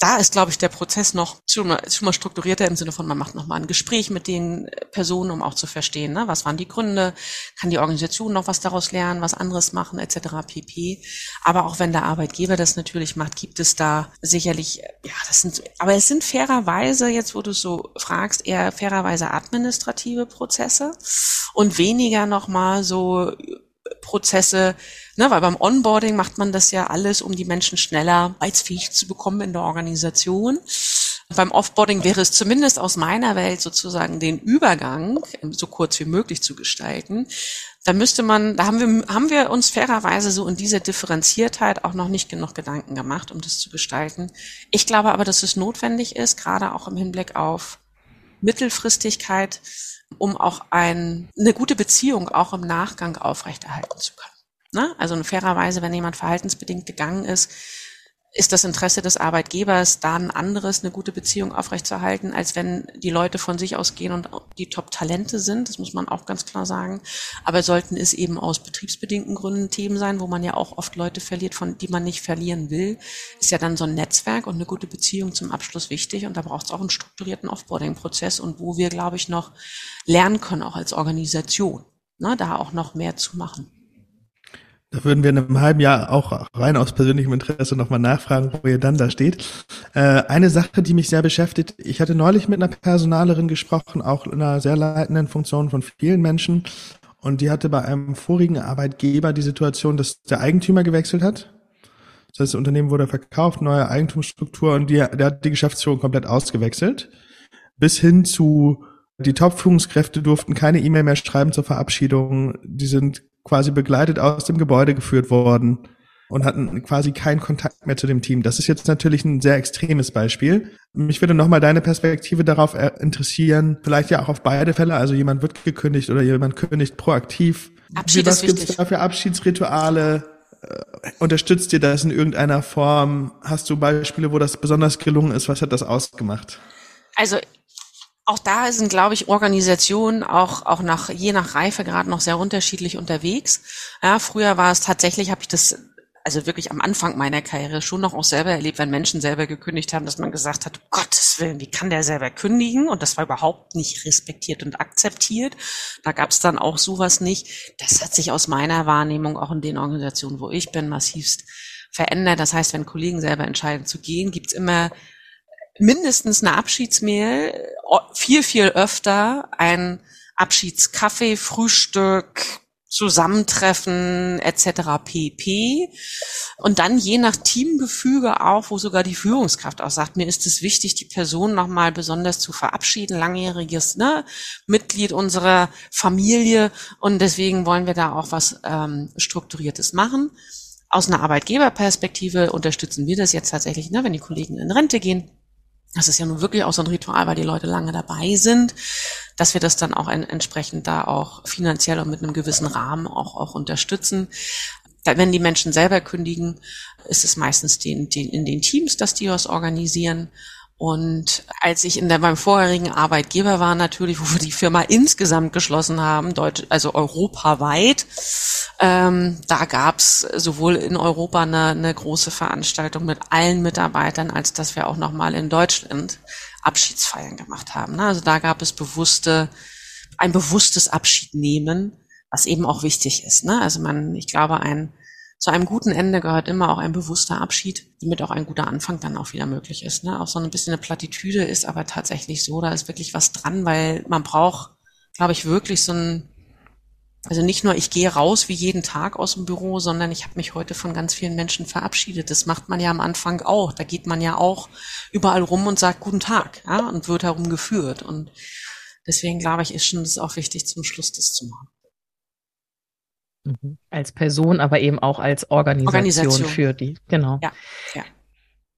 Da ist, glaube ich, der Prozess noch schon mal, schon mal strukturierter im Sinne von, man macht nochmal ein Gespräch mit den Personen, um auch zu verstehen, ne, was waren die Gründe, kann die Organisation noch was daraus lernen, was anderes machen, etc. pp. Aber auch wenn der Arbeitgeber das natürlich macht, gibt es da sicherlich, ja, das sind, aber es sind fairerweise, jetzt wo du so fragst, eher fairerweise administrative Prozesse und weniger nochmal so Prozesse, ne, weil beim Onboarding macht man das ja alles, um die Menschen schneller arbeitsfähig zu bekommen in der Organisation. Beim Offboarding wäre es zumindest aus meiner Welt sozusagen den Übergang so kurz wie möglich zu gestalten. Da müsste man, da haben wir, haben wir uns fairerweise so in dieser Differenziertheit auch noch nicht genug Gedanken gemacht, um das zu gestalten. Ich glaube aber, dass es notwendig ist, gerade auch im Hinblick auf Mittelfristigkeit, um auch ein, eine gute Beziehung auch im Nachgang aufrechterhalten zu können. Ne? Also fairerweise, wenn jemand verhaltensbedingt gegangen ist, ist das Interesse des Arbeitgebers, da ein anderes, eine gute Beziehung aufrechtzuerhalten, als wenn die Leute von sich ausgehen und die Top-Talente sind. Das muss man auch ganz klar sagen. Aber sollten es eben aus betriebsbedingten Gründen Themen sein, wo man ja auch oft Leute verliert, von die man nicht verlieren will, ist ja dann so ein Netzwerk und eine gute Beziehung zum Abschluss wichtig. Und da braucht es auch einen strukturierten Offboarding-Prozess und wo wir, glaube ich, noch lernen können, auch als Organisation, ne, da auch noch mehr zu machen. Da würden wir in einem halben Jahr auch rein aus persönlichem Interesse nochmal nachfragen, wo ihr dann da steht. Äh, eine Sache, die mich sehr beschäftigt, ich hatte neulich mit einer Personalerin gesprochen, auch in einer sehr leitenden Funktion von vielen Menschen. Und die hatte bei einem vorigen Arbeitgeber die Situation, dass der Eigentümer gewechselt hat. Das heißt, das Unternehmen wurde verkauft, neue Eigentumsstruktur und die, der hat die Geschäftsführung komplett ausgewechselt. Bis hin zu die Top-Führungskräfte durften keine E-Mail mehr schreiben zur Verabschiedung. Die sind quasi begleitet aus dem Gebäude geführt worden und hatten quasi keinen Kontakt mehr zu dem Team. Das ist jetzt natürlich ein sehr extremes Beispiel. Mich würde nochmal deine Perspektive darauf äh, interessieren, vielleicht ja auch auf beide Fälle. Also jemand wird gekündigt oder jemand kündigt proaktiv. Abschied Was gibt es da für Abschiedsrituale? Äh, unterstützt dir das in irgendeiner Form? Hast du Beispiele, wo das besonders gelungen ist? Was hat das ausgemacht? Also auch da sind, glaube ich, Organisationen auch, auch nach, je nach Reifegrad noch sehr unterschiedlich unterwegs. Ja, früher war es tatsächlich, habe ich das also wirklich am Anfang meiner Karriere schon noch auch selber erlebt, wenn Menschen selber gekündigt haben, dass man gesagt hat, um Gottes Willen, wie kann der selber kündigen? Und das war überhaupt nicht respektiert und akzeptiert. Da gab es dann auch sowas nicht. Das hat sich aus meiner Wahrnehmung auch in den Organisationen, wo ich bin, massivst verändert. Das heißt, wenn Kollegen selber entscheiden zu gehen, gibt's immer mindestens eine Abschiedsmail, viel, viel öfter ein Abschiedskaffee, Frühstück, Zusammentreffen etc. pp. Und dann je nach Teamgefüge auch, wo sogar die Führungskraft auch sagt, mir ist es wichtig, die Person nochmal besonders zu verabschieden, langjähriges ne, Mitglied unserer Familie und deswegen wollen wir da auch was ähm, Strukturiertes machen. Aus einer Arbeitgeberperspektive unterstützen wir das jetzt tatsächlich, ne, wenn die Kollegen in Rente gehen, das ist ja nun wirklich auch so ein Ritual, weil die Leute lange dabei sind, dass wir das dann auch entsprechend da auch finanziell und mit einem gewissen Rahmen auch, auch unterstützen. Wenn die Menschen selber kündigen, ist es meistens den, den, in den Teams, dass die was organisieren. Und als ich in der, beim vorherigen Arbeitgeber war, natürlich, wo wir die Firma insgesamt geschlossen haben, Deutsch, also europaweit, ähm, da gab's sowohl in Europa eine, eine große Veranstaltung mit allen Mitarbeitern, als dass wir auch nochmal in Deutschland Abschiedsfeiern gemacht haben. Ne? Also da gab es bewusste, ein bewusstes Abschiednehmen, was eben auch wichtig ist. Ne? Also man, ich glaube, ein zu einem guten Ende gehört immer auch ein bewusster Abschied, damit auch ein guter Anfang dann auch wieder möglich ist. Ne? Auch so ein bisschen eine Plattitüde ist aber tatsächlich so, da ist wirklich was dran, weil man braucht, glaube ich, wirklich so ein, also nicht nur ich gehe raus wie jeden Tag aus dem Büro, sondern ich habe mich heute von ganz vielen Menschen verabschiedet. Das macht man ja am Anfang auch. Da geht man ja auch überall rum und sagt Guten Tag ja, und wird herumgeführt. Und deswegen glaube ich, ist schon das auch wichtig, zum Schluss das zu machen. Mhm. Als Person, aber eben auch als Organisation, Organisation. für die. Genau. Ja, ja.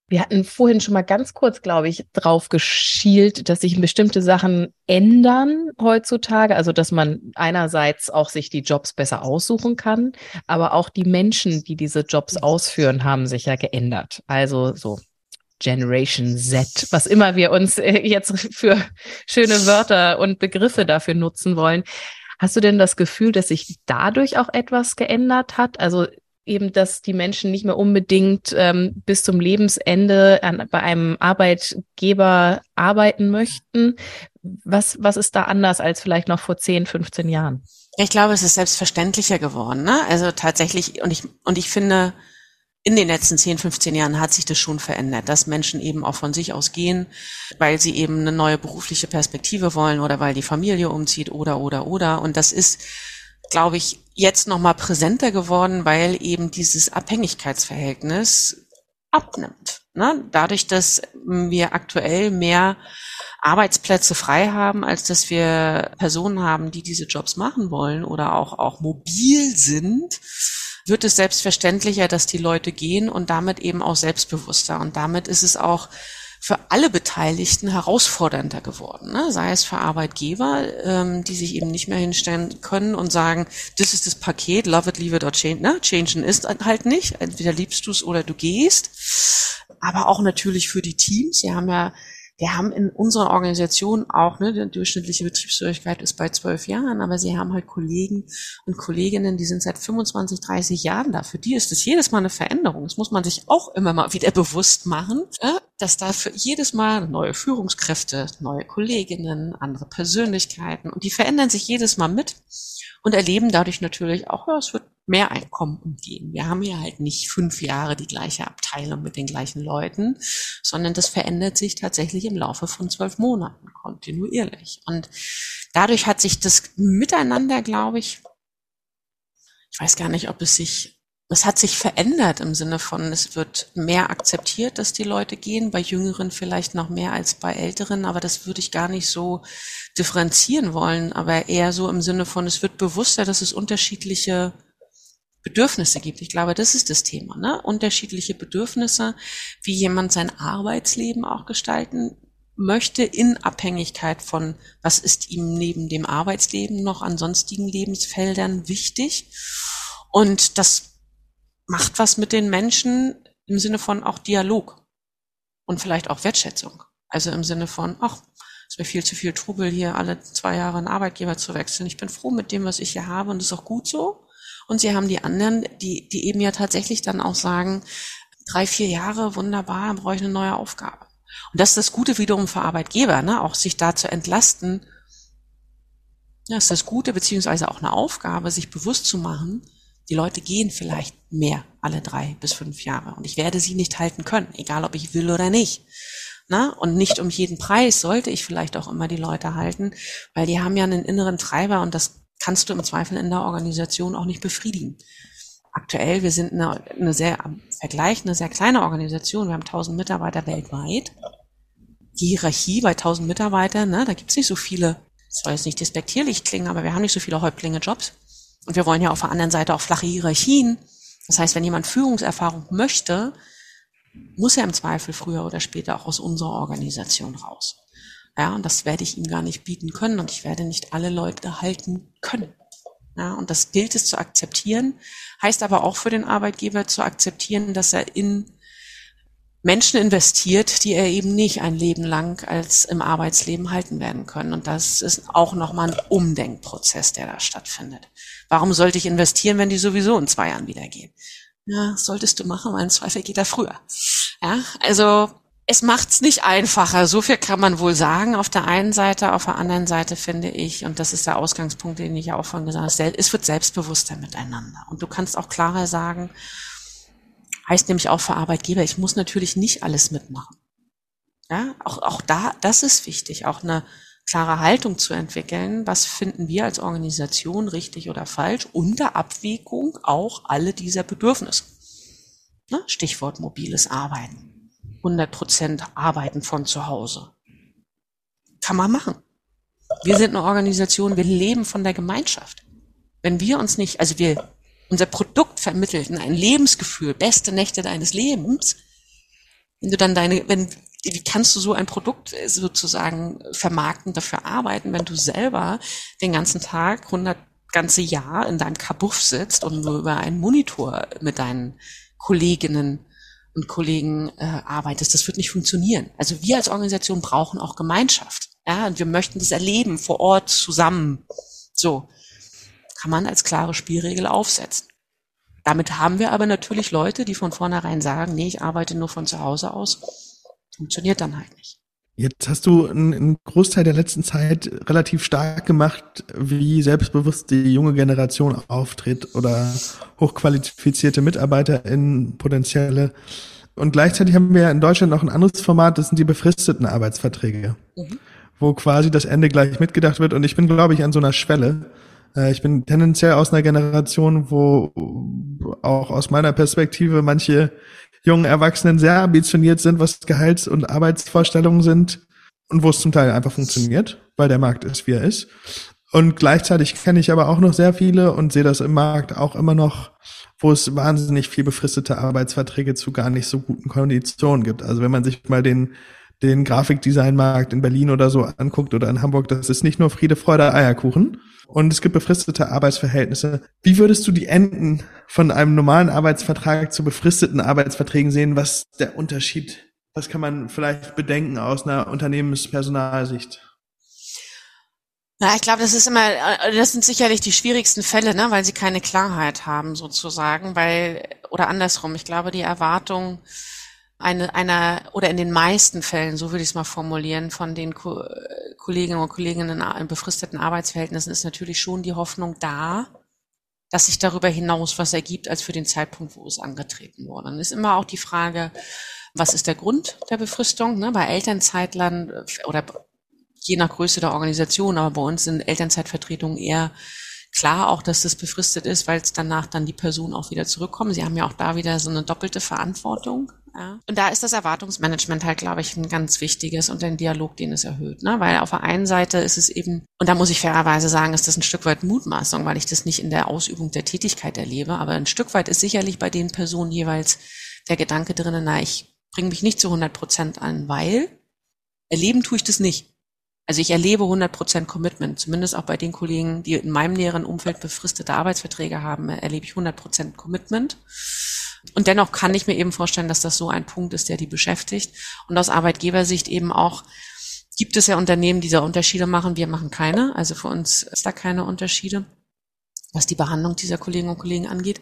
Wir hatten vorhin schon mal ganz kurz, glaube ich, drauf geschielt, dass sich bestimmte Sachen ändern heutzutage. Also, dass man einerseits auch sich die Jobs besser aussuchen kann, aber auch die Menschen, die diese Jobs ausführen, haben sich ja geändert. Also, so Generation Z, was immer wir uns äh, jetzt für schöne Wörter und Begriffe dafür nutzen wollen. Hast du denn das Gefühl, dass sich dadurch auch etwas geändert hat? Also eben, dass die Menschen nicht mehr unbedingt ähm, bis zum Lebensende an, bei einem Arbeitgeber arbeiten möchten. Was, was ist da anders als vielleicht noch vor 10, 15 Jahren? Ich glaube, es ist selbstverständlicher geworden. Ne? Also tatsächlich, und ich, und ich finde, in den letzten 10, 15 Jahren hat sich das schon verändert, dass Menschen eben auch von sich aus gehen, weil sie eben eine neue berufliche Perspektive wollen oder weil die Familie umzieht oder, oder, oder. Und das ist, glaube ich, jetzt nochmal präsenter geworden, weil eben dieses Abhängigkeitsverhältnis abnimmt. Ne? Dadurch, dass wir aktuell mehr Arbeitsplätze frei haben, als dass wir Personen haben, die diese Jobs machen wollen oder auch, auch mobil sind, wird es selbstverständlicher, dass die Leute gehen und damit eben auch selbstbewusster. Und damit ist es auch für alle Beteiligten herausfordernder geworden. Ne? Sei es für Arbeitgeber, ähm, die sich eben nicht mehr hinstellen können und sagen, das ist das Paket, love it, leave it or change. Ne? Changen ist halt nicht. Entweder liebst du es oder du gehst. Aber auch natürlich für die Teams. Sie haben ja wir haben in unserer Organisation auch, ne, die durchschnittliche Betriebsfähigkeit ist bei zwölf Jahren, aber sie haben halt Kollegen und Kolleginnen, die sind seit 25, 30 Jahren da. Für die ist es jedes Mal eine Veränderung. Das muss man sich auch immer mal wieder bewusst machen, dass da für jedes Mal neue Führungskräfte, neue Kolleginnen, andere Persönlichkeiten und die verändern sich jedes Mal mit und erleben dadurch natürlich auch, ja, es wird mehr Einkommen umgehen. Wir haben ja halt nicht fünf Jahre die gleiche Abteilung mit den gleichen Leuten, sondern das verändert sich tatsächlich im Laufe von zwölf Monaten kontinuierlich. Und dadurch hat sich das Miteinander, glaube ich, ich weiß gar nicht, ob es sich es hat sich verändert im Sinne von, es wird mehr akzeptiert, dass die Leute gehen, bei Jüngeren vielleicht noch mehr als bei Älteren, aber das würde ich gar nicht so differenzieren wollen, aber eher so im Sinne von, es wird bewusster, dass es unterschiedliche Bedürfnisse gibt. Ich glaube, das ist das Thema, ne? Unterschiedliche Bedürfnisse, wie jemand sein Arbeitsleben auch gestalten möchte in Abhängigkeit von, was ist ihm neben dem Arbeitsleben noch an sonstigen Lebensfeldern wichtig. Und das macht was mit den Menschen im Sinne von auch Dialog und vielleicht auch Wertschätzung. Also im Sinne von, ach, es wäre viel zu viel Trubel hier alle zwei Jahre einen Arbeitgeber zu wechseln. Ich bin froh mit dem, was ich hier habe und das ist auch gut so. Und sie haben die anderen, die, die eben ja tatsächlich dann auch sagen, drei, vier Jahre, wunderbar, brauche ich eine neue Aufgabe. Und das ist das Gute wiederum für Arbeitgeber, ne? auch sich da zu entlasten. Ja, ist das Gute, beziehungsweise auch eine Aufgabe, sich bewusst zu machen, die Leute gehen vielleicht mehr alle drei bis fünf Jahre und ich werde sie nicht halten können, egal ob ich will oder nicht. Na? Und nicht um jeden Preis sollte ich vielleicht auch immer die Leute halten, weil die haben ja einen inneren Treiber und das kannst du im Zweifel in der Organisation auch nicht befriedigen. Aktuell, wir sind eine, eine sehr, am Vergleich, eine sehr kleine Organisation. Wir haben 1000 Mitarbeiter weltweit. Die Hierarchie bei 1000 Mitarbeitern, ne, da gibt's nicht so viele, soll jetzt nicht despektierlich klingen, aber wir haben nicht so viele Häuptlinge-Jobs. Und wir wollen ja auf der anderen Seite auch flache Hierarchien. Das heißt, wenn jemand Führungserfahrung möchte, muss er im Zweifel früher oder später auch aus unserer Organisation raus. Ja, und das werde ich ihm gar nicht bieten können und ich werde nicht alle Leute halten können. Ja, und das gilt es zu akzeptieren, heißt aber auch für den Arbeitgeber zu akzeptieren, dass er in Menschen investiert, die er eben nicht ein Leben lang als im Arbeitsleben halten werden können. Und das ist auch nochmal ein Umdenkprozess, der da stattfindet. Warum sollte ich investieren, wenn die sowieso in zwei Jahren wieder gehen? Ja, solltest du machen, weil im Zweifel geht er früher. Ja, also es macht's nicht einfacher. So viel kann man wohl sagen. Auf der einen Seite, auf der anderen Seite finde ich, und das ist der Ausgangspunkt, den ich ja auch von gesagt habe, es wird selbstbewusster miteinander. Und du kannst auch klarer sagen, heißt nämlich auch für Arbeitgeber, ich muss natürlich nicht alles mitmachen. Ja, auch, auch da, das ist wichtig, auch eine klare Haltung zu entwickeln. Was finden wir als Organisation richtig oder falsch? Unter Abwägung auch alle dieser Bedürfnisse. Ne? Stichwort mobiles Arbeiten. 100 Prozent Arbeiten von zu Hause. Kann man machen. Wir sind eine Organisation, wir leben von der Gemeinschaft. Wenn wir uns nicht, also wir unser Produkt vermittelt ein Lebensgefühl, beste Nächte deines Lebens, wenn du dann deine, wenn, wie kannst du so ein Produkt sozusagen vermarkten, dafür arbeiten, wenn du selber den ganzen Tag, 100 ganze Jahr in deinem Kabuff sitzt und nur über einen Monitor mit deinen Kolleginnen und Kollegen äh, arbeitest. Das wird nicht funktionieren. Also wir als Organisation brauchen auch Gemeinschaft. Ja, und wir möchten das erleben vor Ort zusammen. So kann man als klare Spielregel aufsetzen. Damit haben wir aber natürlich Leute, die von vornherein sagen, nee, ich arbeite nur von zu Hause aus. Funktioniert dann halt nicht. Jetzt hast du einen Großteil der letzten Zeit relativ stark gemacht, wie selbstbewusst die junge Generation auftritt oder hochqualifizierte Mitarbeiter in potenzielle. Und gleichzeitig haben wir in Deutschland noch ein anderes Format, das sind die befristeten Arbeitsverträge, mhm. wo quasi das Ende gleich mitgedacht wird. Und ich bin, glaube ich, an so einer Schwelle, ich bin tendenziell aus einer Generation, wo auch aus meiner Perspektive manche jungen Erwachsenen sehr ambitioniert sind, was Gehalts- und Arbeitsvorstellungen sind und wo es zum Teil einfach funktioniert, weil der Markt ist, wie er ist. Und gleichzeitig kenne ich aber auch noch sehr viele und sehe das im Markt auch immer noch, wo es wahnsinnig viel befristete Arbeitsverträge zu gar nicht so guten Konditionen gibt. Also wenn man sich mal den den Grafikdesignmarkt in Berlin oder so anguckt oder in Hamburg, das ist nicht nur Friede, Freude, Eierkuchen. Und es gibt befristete Arbeitsverhältnisse. Wie würdest du die Enden von einem normalen Arbeitsvertrag zu befristeten Arbeitsverträgen sehen? Was der Unterschied? Was kann man vielleicht bedenken aus einer Unternehmenspersonalsicht? Na, ich glaube, das ist immer, äh, das sind sicherlich die schwierigsten Fälle, ne, weil sie keine Klarheit haben sozusagen, weil oder andersrum. Ich glaube, die Erwartung eine, einer oder in den meisten Fällen, so würde ich es mal formulieren, von den Ko Kolleginnen und Kollegen in befristeten Arbeitsverhältnissen ist natürlich schon die Hoffnung da, dass sich darüber hinaus was ergibt als für den Zeitpunkt, wo es angetreten wurde. Dann ist immer auch die Frage, was ist der Grund der Befristung? Ne? Bei Elternzeitlern äh, oder je nach Größe der Organisation, aber bei uns sind Elternzeitvertretungen eher klar auch, dass das befristet ist, weil es danach dann die Personen auch wieder zurückkommen. Sie haben ja auch da wieder so eine doppelte Verantwortung. Ja. Und da ist das Erwartungsmanagement halt, glaube ich, ein ganz wichtiges und ein Dialog, den es erhöht. Ne? Weil auf der einen Seite ist es eben, und da muss ich fairerweise sagen, ist das ein Stück weit Mutmaßung, weil ich das nicht in der Ausübung der Tätigkeit erlebe, aber ein Stück weit ist sicherlich bei den Personen jeweils der Gedanke drinnen, na, ich bringe mich nicht zu 100 Prozent an, weil erleben tue ich das nicht. Also ich erlebe 100% Commitment, zumindest auch bei den Kollegen, die in meinem näheren Umfeld befristete Arbeitsverträge haben, erlebe ich 100% Commitment. Und dennoch kann ich mir eben vorstellen, dass das so ein Punkt ist, der die beschäftigt. Und aus Arbeitgebersicht eben auch gibt es ja Unternehmen, die da Unterschiede machen. Wir machen keine. Also für uns ist da keine Unterschiede, was die Behandlung dieser Kolleginnen und Kollegen angeht.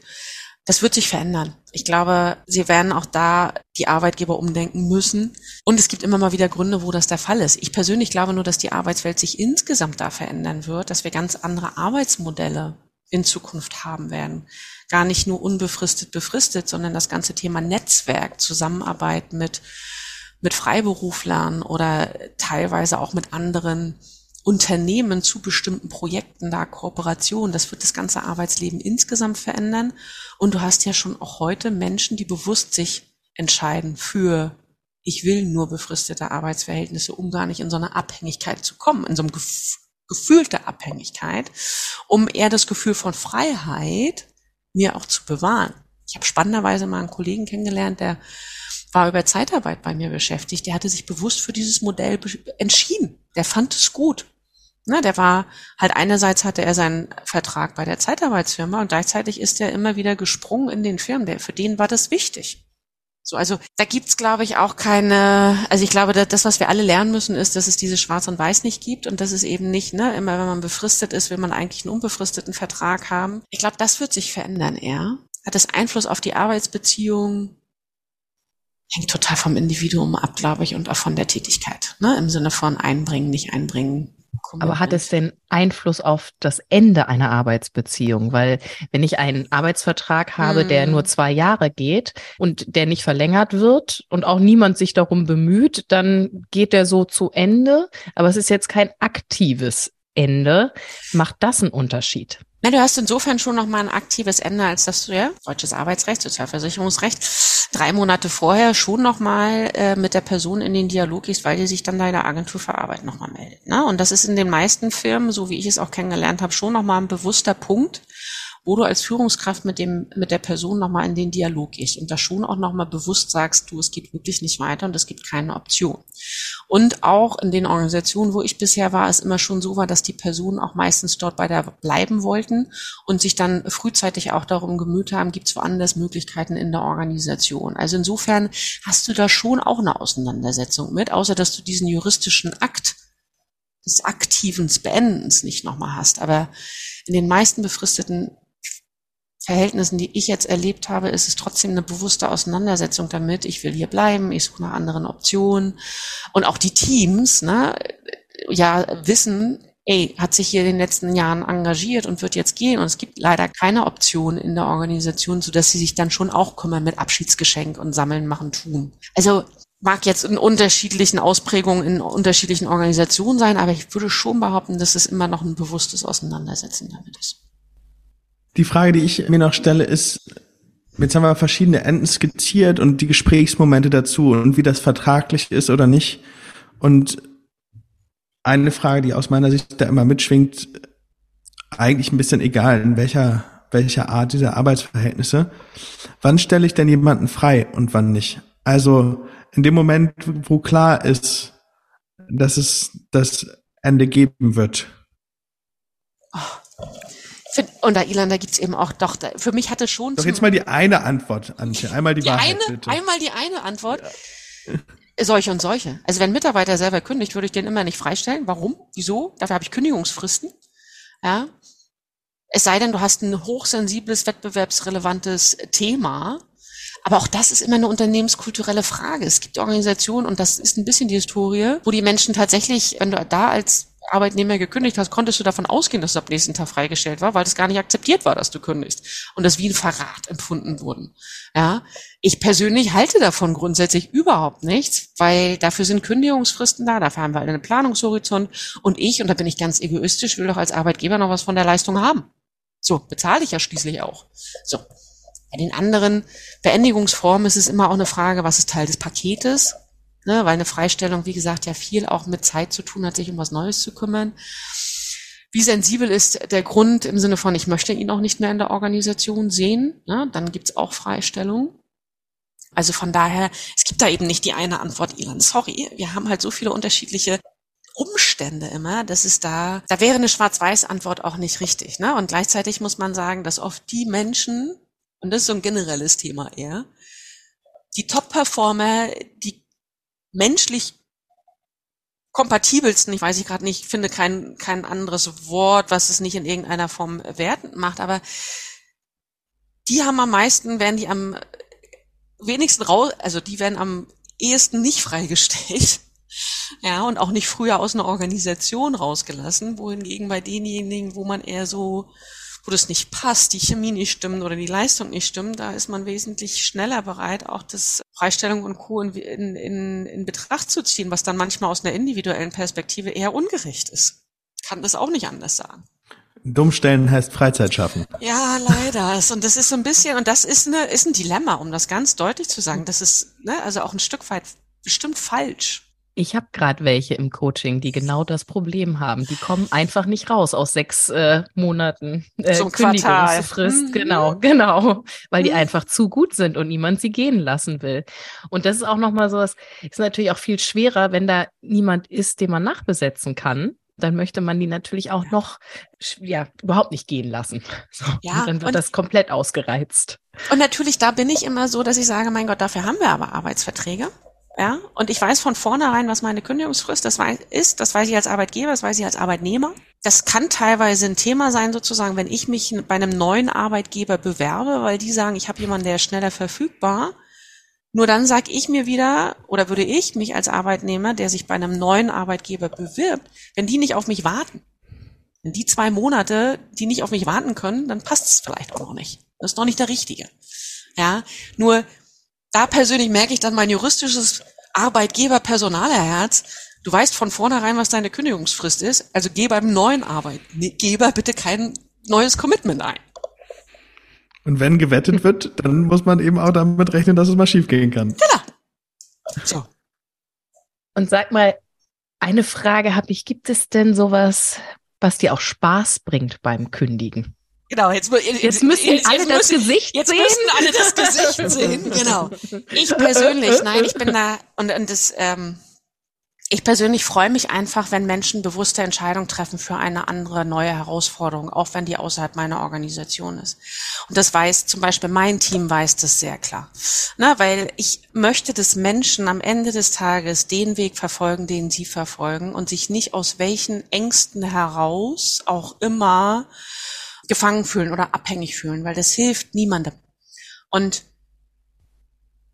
Das wird sich verändern. Ich glaube, sie werden auch da die Arbeitgeber umdenken müssen. Und es gibt immer mal wieder Gründe, wo das der Fall ist. Ich persönlich glaube nur, dass die Arbeitswelt sich insgesamt da verändern wird, dass wir ganz andere Arbeitsmodelle in Zukunft haben werden. Gar nicht nur unbefristet, befristet, sondern das ganze Thema Netzwerk, Zusammenarbeit mit, mit Freiberuflern oder teilweise auch mit anderen Unternehmen zu bestimmten Projekten da Kooperation. Das wird das ganze Arbeitsleben insgesamt verändern. Und du hast ja schon auch heute Menschen, die bewusst sich entscheiden für, ich will nur befristete Arbeitsverhältnisse, um gar nicht in so eine Abhängigkeit zu kommen, in so einem Gef gefühlte Abhängigkeit, um eher das Gefühl von Freiheit mir auch zu bewahren. Ich habe spannenderweise mal einen Kollegen kennengelernt, der war über Zeitarbeit bei mir beschäftigt. Der hatte sich bewusst für dieses Modell entschieden. Der fand es gut. Na, der war halt einerseits hatte er seinen Vertrag bei der Zeitarbeitsfirma und gleichzeitig ist er immer wieder gesprungen in den Firmen. Der, für den war das wichtig. So, also da gibt's, glaube ich, auch keine, also ich glaube, das, was wir alle lernen müssen, ist, dass es diese Schwarz und Weiß nicht gibt und dass es eben nicht, ne, immer wenn man befristet ist, will man eigentlich einen unbefristeten Vertrag haben. Ich glaube, das wird sich verändern eher. Hat es Einfluss auf die Arbeitsbeziehung? Hängt total vom Individuum ab, glaube ich, und auch von der Tätigkeit, ne, im Sinne von einbringen, nicht einbringen, aber hat es denn Einfluss auf das Ende einer Arbeitsbeziehung? Weil wenn ich einen Arbeitsvertrag habe, hm. der nur zwei Jahre geht und der nicht verlängert wird und auch niemand sich darum bemüht, dann geht der so zu Ende. Aber es ist jetzt kein aktives Ende. Macht das einen Unterschied? Na, du hast insofern schon noch mal ein aktives Ende, als dass du ja deutsches Arbeitsrecht, Sozialversicherungsrecht drei Monate vorher schon noch mal äh, mit der Person in den Dialog gehst, weil die sich dann deine Agentur für Arbeit noch mal meldet. Ne? Und das ist in den meisten Firmen, so wie ich es auch kennengelernt habe, schon noch mal ein bewusster Punkt, wo du als Führungskraft mit dem mit der Person noch mal in den Dialog gehst und da schon auch noch mal bewusst sagst, du, es geht wirklich nicht weiter und es gibt keine Option. Und auch in den Organisationen, wo ich bisher war, es immer schon so war, dass die Personen auch meistens dort bei der bleiben wollten und sich dann frühzeitig auch darum gemüht haben, gibt es woanders Möglichkeiten in der Organisation. Also insofern hast du da schon auch eine Auseinandersetzung mit, außer dass du diesen juristischen Akt des aktiven Beendens nicht nochmal hast. Aber in den meisten befristeten Verhältnissen, die ich jetzt erlebt habe, ist es trotzdem eine bewusste Auseinandersetzung damit. Ich will hier bleiben, ich suche nach anderen Optionen. Und auch die Teams, ne, ja, wissen, ey, hat sich hier in den letzten Jahren engagiert und wird jetzt gehen. Und es gibt leider keine Option in der Organisation, so dass sie sich dann schon auch kümmern mit Abschiedsgeschenk und Sammeln machen tun. Also mag jetzt in unterschiedlichen Ausprägungen in unterschiedlichen Organisationen sein, aber ich würde schon behaupten, dass es immer noch ein bewusstes Auseinandersetzen damit ist. Die Frage, die ich mir noch stelle, ist, jetzt haben wir verschiedene Enden skizziert und die Gesprächsmomente dazu und wie das vertraglich ist oder nicht. Und eine Frage, die aus meiner Sicht da immer mitschwingt, eigentlich ein bisschen egal, in welcher, welcher Art dieser Arbeitsverhältnisse. Wann stelle ich denn jemanden frei und wann nicht? Also in dem Moment, wo klar ist, dass es das Ende geben wird. Oh. Und da, Ilan, da gibt's eben auch, doch, da, für mich hatte schon. Doch jetzt mal die eine Antwort, Antje. Einmal die, die Wahrheit, eine, bitte. Einmal die eine Antwort. Ja. Solche und solche. Also wenn Mitarbeiter selber kündigt, würde ich den immer nicht freistellen. Warum? Wieso? Dafür habe ich Kündigungsfristen. Ja. Es sei denn, du hast ein hochsensibles, wettbewerbsrelevantes Thema. Aber auch das ist immer eine unternehmenskulturelle Frage. Es gibt Organisationen, und das ist ein bisschen die Historie, wo die Menschen tatsächlich, wenn du da als Arbeitnehmer gekündigt hast, konntest du davon ausgehen, dass du ab nächsten Tag freigestellt war, weil das gar nicht akzeptiert war, dass du kündigst und das wie ein Verrat empfunden wurden. Ja, ich persönlich halte davon grundsätzlich überhaupt nichts, weil dafür sind Kündigungsfristen da, dafür haben wir einen Planungshorizont und ich, und da bin ich ganz egoistisch, will doch als Arbeitgeber noch was von der Leistung haben. So, bezahle ich ja schließlich auch. So. Bei den anderen Beendigungsformen ist es immer auch eine Frage, was ist Teil des Paketes? Ne, weil eine Freistellung, wie gesagt, ja viel auch mit Zeit zu tun hat, sich um was Neues zu kümmern. Wie sensibel ist der Grund im Sinne von, ich möchte ihn auch nicht mehr in der Organisation sehen, ne, dann gibt's auch Freistellung. Also von daher, es gibt da eben nicht die eine Antwort, Ilan, sorry, wir haben halt so viele unterschiedliche Umstände immer, dass es da, da wäre eine Schwarz-Weiß-Antwort auch nicht richtig. Ne? Und gleichzeitig muss man sagen, dass oft die Menschen, und das ist so ein generelles Thema eher, die Top-Performer, die menschlich kompatibelsten, ich weiß ich gerade nicht, finde kein, kein anderes Wort, was es nicht in irgendeiner Form wertend macht, aber die haben am meisten, werden die am wenigsten raus, also die werden am ehesten nicht freigestellt. Ja, und auch nicht früher aus einer Organisation rausgelassen, wohingegen bei denjenigen, wo man eher so wo das nicht passt, die Chemie nicht stimmt oder die Leistung nicht stimmt, da ist man wesentlich schneller bereit, auch das Freistellung und Co. In, in, in Betracht zu ziehen, was dann manchmal aus einer individuellen Perspektive eher ungerecht ist. Kann das auch nicht anders sagen. Dummstellen heißt Freizeit schaffen. Ja, leider. Und das ist so ein bisschen, und das ist, eine, ist ein Dilemma, um das ganz deutlich zu sagen. Das ist ne, also auch ein Stück weit bestimmt falsch. Ich habe gerade welche im Coaching, die genau das Problem haben. Die kommen einfach nicht raus aus sechs äh, Monaten äh, Zum Kündigungsfrist. Mhm. Genau, genau, weil die mhm. einfach zu gut sind und niemand sie gehen lassen will. Und das ist auch nochmal so was, ist natürlich auch viel schwerer, wenn da niemand ist, den man nachbesetzen kann. Dann möchte man die natürlich auch noch, ja, überhaupt nicht gehen lassen. So, ja, und dann wird und das komplett ausgereizt. Und natürlich, da bin ich immer so, dass ich sage, mein Gott, dafür haben wir aber Arbeitsverträge. Ja, und ich weiß von vornherein, was meine Kündigungsfrist das weiß, ist. Das weiß ich als Arbeitgeber, das weiß ich als Arbeitnehmer. Das kann teilweise ein Thema sein, sozusagen, wenn ich mich bei einem neuen Arbeitgeber bewerbe, weil die sagen, ich habe jemanden, der ist schneller verfügbar. Nur dann sage ich mir wieder, oder würde ich mich als Arbeitnehmer, der sich bei einem neuen Arbeitgeber bewirbt, wenn die nicht auf mich warten, wenn die zwei Monate, die nicht auf mich warten können, dann passt es vielleicht auch noch nicht. Das ist noch nicht der Richtige. Ja, nur da persönlich merke ich dann mein juristisches Arbeitgeber-Personalerherz. Du weißt von vornherein, was deine Kündigungsfrist ist. Also geh beim neuen Arbeitgeber bitte kein neues Commitment ein. Und wenn gewettet wird, dann muss man eben auch damit rechnen, dass es mal schiefgehen kann. Genau. So. Und sag mal, eine Frage habe ich, gibt es denn sowas, was dir auch Spaß bringt beim Kündigen? Genau, jetzt, jetzt, müssen jetzt, alle jetzt das müssen, Gesicht jetzt sehen. Jetzt müssen alle das Gesicht sehen, genau. Ich persönlich, nein, ich bin da und, und das, ähm, ich persönlich freue mich einfach, wenn Menschen bewusste Entscheidungen treffen für eine andere neue Herausforderung, auch wenn die außerhalb meiner Organisation ist. Und das weiß zum Beispiel mein Team weiß das sehr klar, Na, weil ich möchte, dass Menschen am Ende des Tages den Weg verfolgen, den sie verfolgen und sich nicht aus welchen Ängsten heraus auch immer gefangen fühlen oder abhängig fühlen, weil das hilft niemandem. Und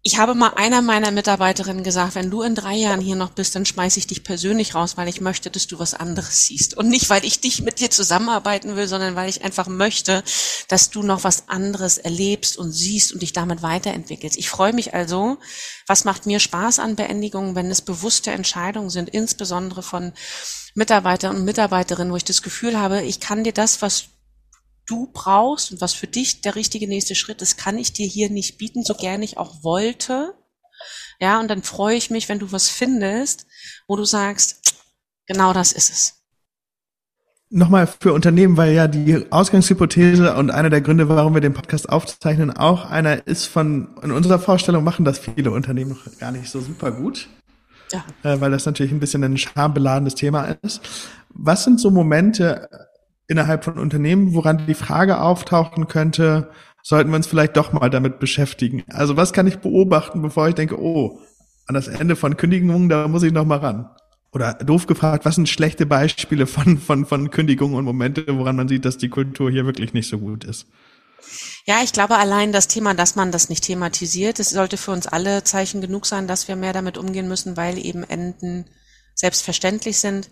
ich habe mal einer meiner Mitarbeiterinnen gesagt, wenn du in drei Jahren hier noch bist, dann schmeiße ich dich persönlich raus, weil ich möchte, dass du was anderes siehst. Und nicht, weil ich dich mit dir zusammenarbeiten will, sondern weil ich einfach möchte, dass du noch was anderes erlebst und siehst und dich damit weiterentwickelst. Ich freue mich also, was macht mir Spaß an Beendigungen, wenn es bewusste Entscheidungen sind, insbesondere von Mitarbeitern und Mitarbeiterinnen, wo ich das Gefühl habe, ich kann dir das, was du brauchst und was für dich der richtige nächste Schritt ist, kann ich dir hier nicht bieten, so gern ich auch wollte. Ja, und dann freue ich mich, wenn du was findest, wo du sagst, genau das ist es. Nochmal für Unternehmen, weil ja die Ausgangshypothese und einer der Gründe, warum wir den Podcast aufzeichnen, auch einer ist von, in unserer Vorstellung machen das viele Unternehmen noch gar nicht so super gut. Ja. Äh, weil das natürlich ein bisschen ein schambeladenes Thema ist. Was sind so Momente, innerhalb von Unternehmen, woran die Frage auftauchen könnte, sollten wir uns vielleicht doch mal damit beschäftigen. Also was kann ich beobachten, bevor ich denke, oh, an das Ende von Kündigungen, da muss ich noch mal ran. Oder doof gefragt, was sind schlechte Beispiele von, von, von Kündigungen und Momente, woran man sieht, dass die Kultur hier wirklich nicht so gut ist? Ja, ich glaube allein das Thema, dass man das nicht thematisiert, es sollte für uns alle Zeichen genug sein, dass wir mehr damit umgehen müssen, weil eben Enden selbstverständlich sind.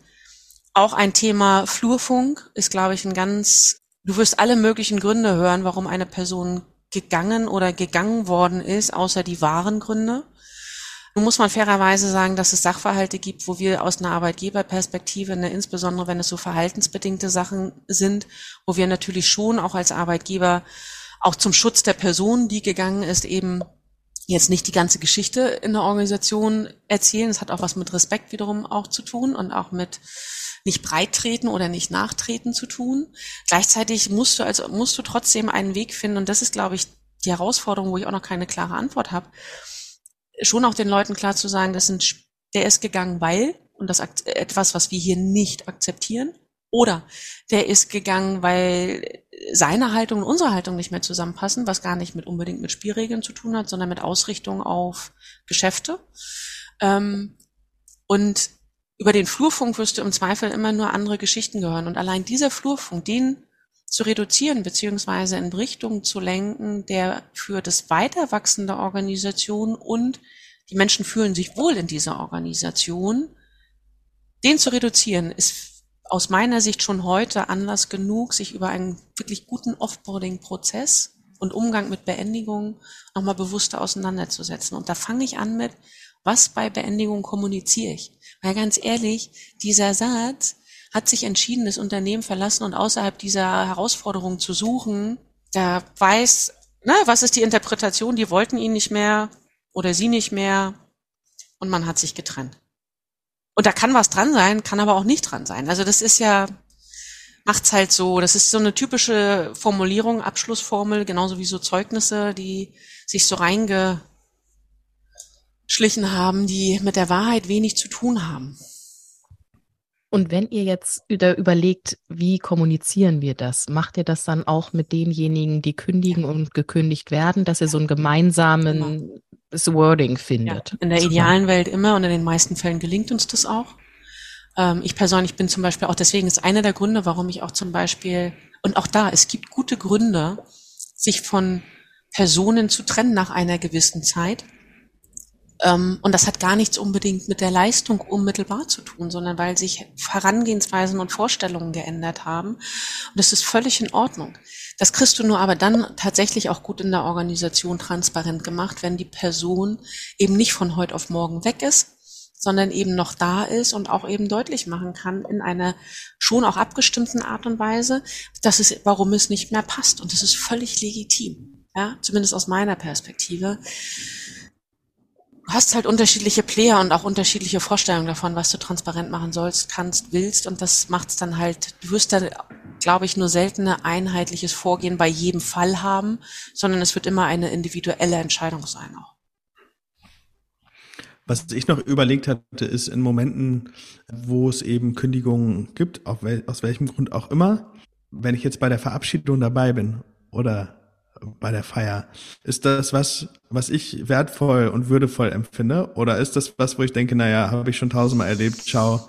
Auch ein Thema Flurfunk ist, glaube ich, ein ganz, du wirst alle möglichen Gründe hören, warum eine Person gegangen oder gegangen worden ist, außer die wahren Gründe. Nun muss man fairerweise sagen, dass es Sachverhalte gibt, wo wir aus einer Arbeitgeberperspektive, ne, insbesondere wenn es so verhaltensbedingte Sachen sind, wo wir natürlich schon auch als Arbeitgeber auch zum Schutz der Person, die gegangen ist, eben jetzt nicht die ganze Geschichte in der Organisation erzählen. Es hat auch was mit Respekt wiederum auch zu tun und auch mit nicht breittreten oder nicht nachtreten zu tun. Gleichzeitig musst du also musst du trotzdem einen Weg finden und das ist, glaube ich, die Herausforderung, wo ich auch noch keine klare Antwort habe, schon auch den Leuten klar zu sagen, das sind, der ist gegangen, weil und das etwas, was wir hier nicht akzeptieren, oder der ist gegangen, weil seine Haltung und unsere Haltung nicht mehr zusammenpassen, was gar nicht mit unbedingt mit Spielregeln zu tun hat, sondern mit Ausrichtung auf Geschäfte. Ähm, und über den Flurfunk wirst du im Zweifel immer nur andere Geschichten gehören. Und allein dieser Flurfunk, den zu reduzieren beziehungsweise in Richtung zu lenken, der für das Weiterwachsen der Organisation und die Menschen fühlen sich wohl in dieser Organisation, den zu reduzieren, ist aus meiner Sicht schon heute Anlass genug, sich über einen wirklich guten Offboarding-Prozess und Umgang mit Beendigungen nochmal bewusster auseinanderzusetzen. Und da fange ich an mit, was bei Beendigung kommuniziere ich? Weil ganz ehrlich, dieser Satz hat sich entschieden, das Unternehmen verlassen und außerhalb dieser Herausforderung zu suchen. Da weiß, na, was ist die Interpretation? Die wollten ihn nicht mehr oder sie nicht mehr und man hat sich getrennt. Und da kann was dran sein, kann aber auch nicht dran sein. Also das ist ja, macht's halt so, das ist so eine typische Formulierung, Abschlussformel, genauso wie so Zeugnisse, die sich so reingeschlichen haben, die mit der Wahrheit wenig zu tun haben. Und wenn ihr jetzt wieder überlegt, wie kommunizieren wir das? Macht ihr das dann auch mit denjenigen, die kündigen und gekündigt werden, dass ihr so ein gemeinsamen Wording findet? Ja, in der idealen Welt immer und in den meisten Fällen gelingt uns das auch. Ähm, ich persönlich bin zum Beispiel auch, deswegen ist einer der Gründe, warum ich auch zum Beispiel, und auch da, es gibt gute Gründe, sich von Personen zu trennen nach einer gewissen Zeit. Ähm, und das hat gar nichts unbedingt mit der Leistung unmittelbar zu tun, sondern weil sich Herangehensweisen und Vorstellungen geändert haben. Und das ist völlig in Ordnung. Das kriegst du nur aber dann tatsächlich auch gut in der Organisation transparent gemacht, wenn die Person eben nicht von heute auf morgen weg ist, sondern eben noch da ist und auch eben deutlich machen kann in einer schon auch abgestimmten Art und Weise, dass es, warum es nicht mehr passt. Und das ist völlig legitim. Ja, zumindest aus meiner Perspektive. Du hast halt unterschiedliche Player und auch unterschiedliche Vorstellungen davon, was du transparent machen sollst, kannst, willst. Und das macht es dann halt, du wirst da, glaube ich, nur selten ein einheitliches Vorgehen bei jedem Fall haben, sondern es wird immer eine individuelle Entscheidung sein auch. Was ich noch überlegt hatte, ist in Momenten, wo es eben Kündigungen gibt, wel aus welchem Grund auch immer, wenn ich jetzt bei der Verabschiedung dabei bin oder bei der Feier, ist das was, was ich wertvoll und würdevoll empfinde? Oder ist das was, wo ich denke, naja, habe ich schon tausendmal erlebt, ciao.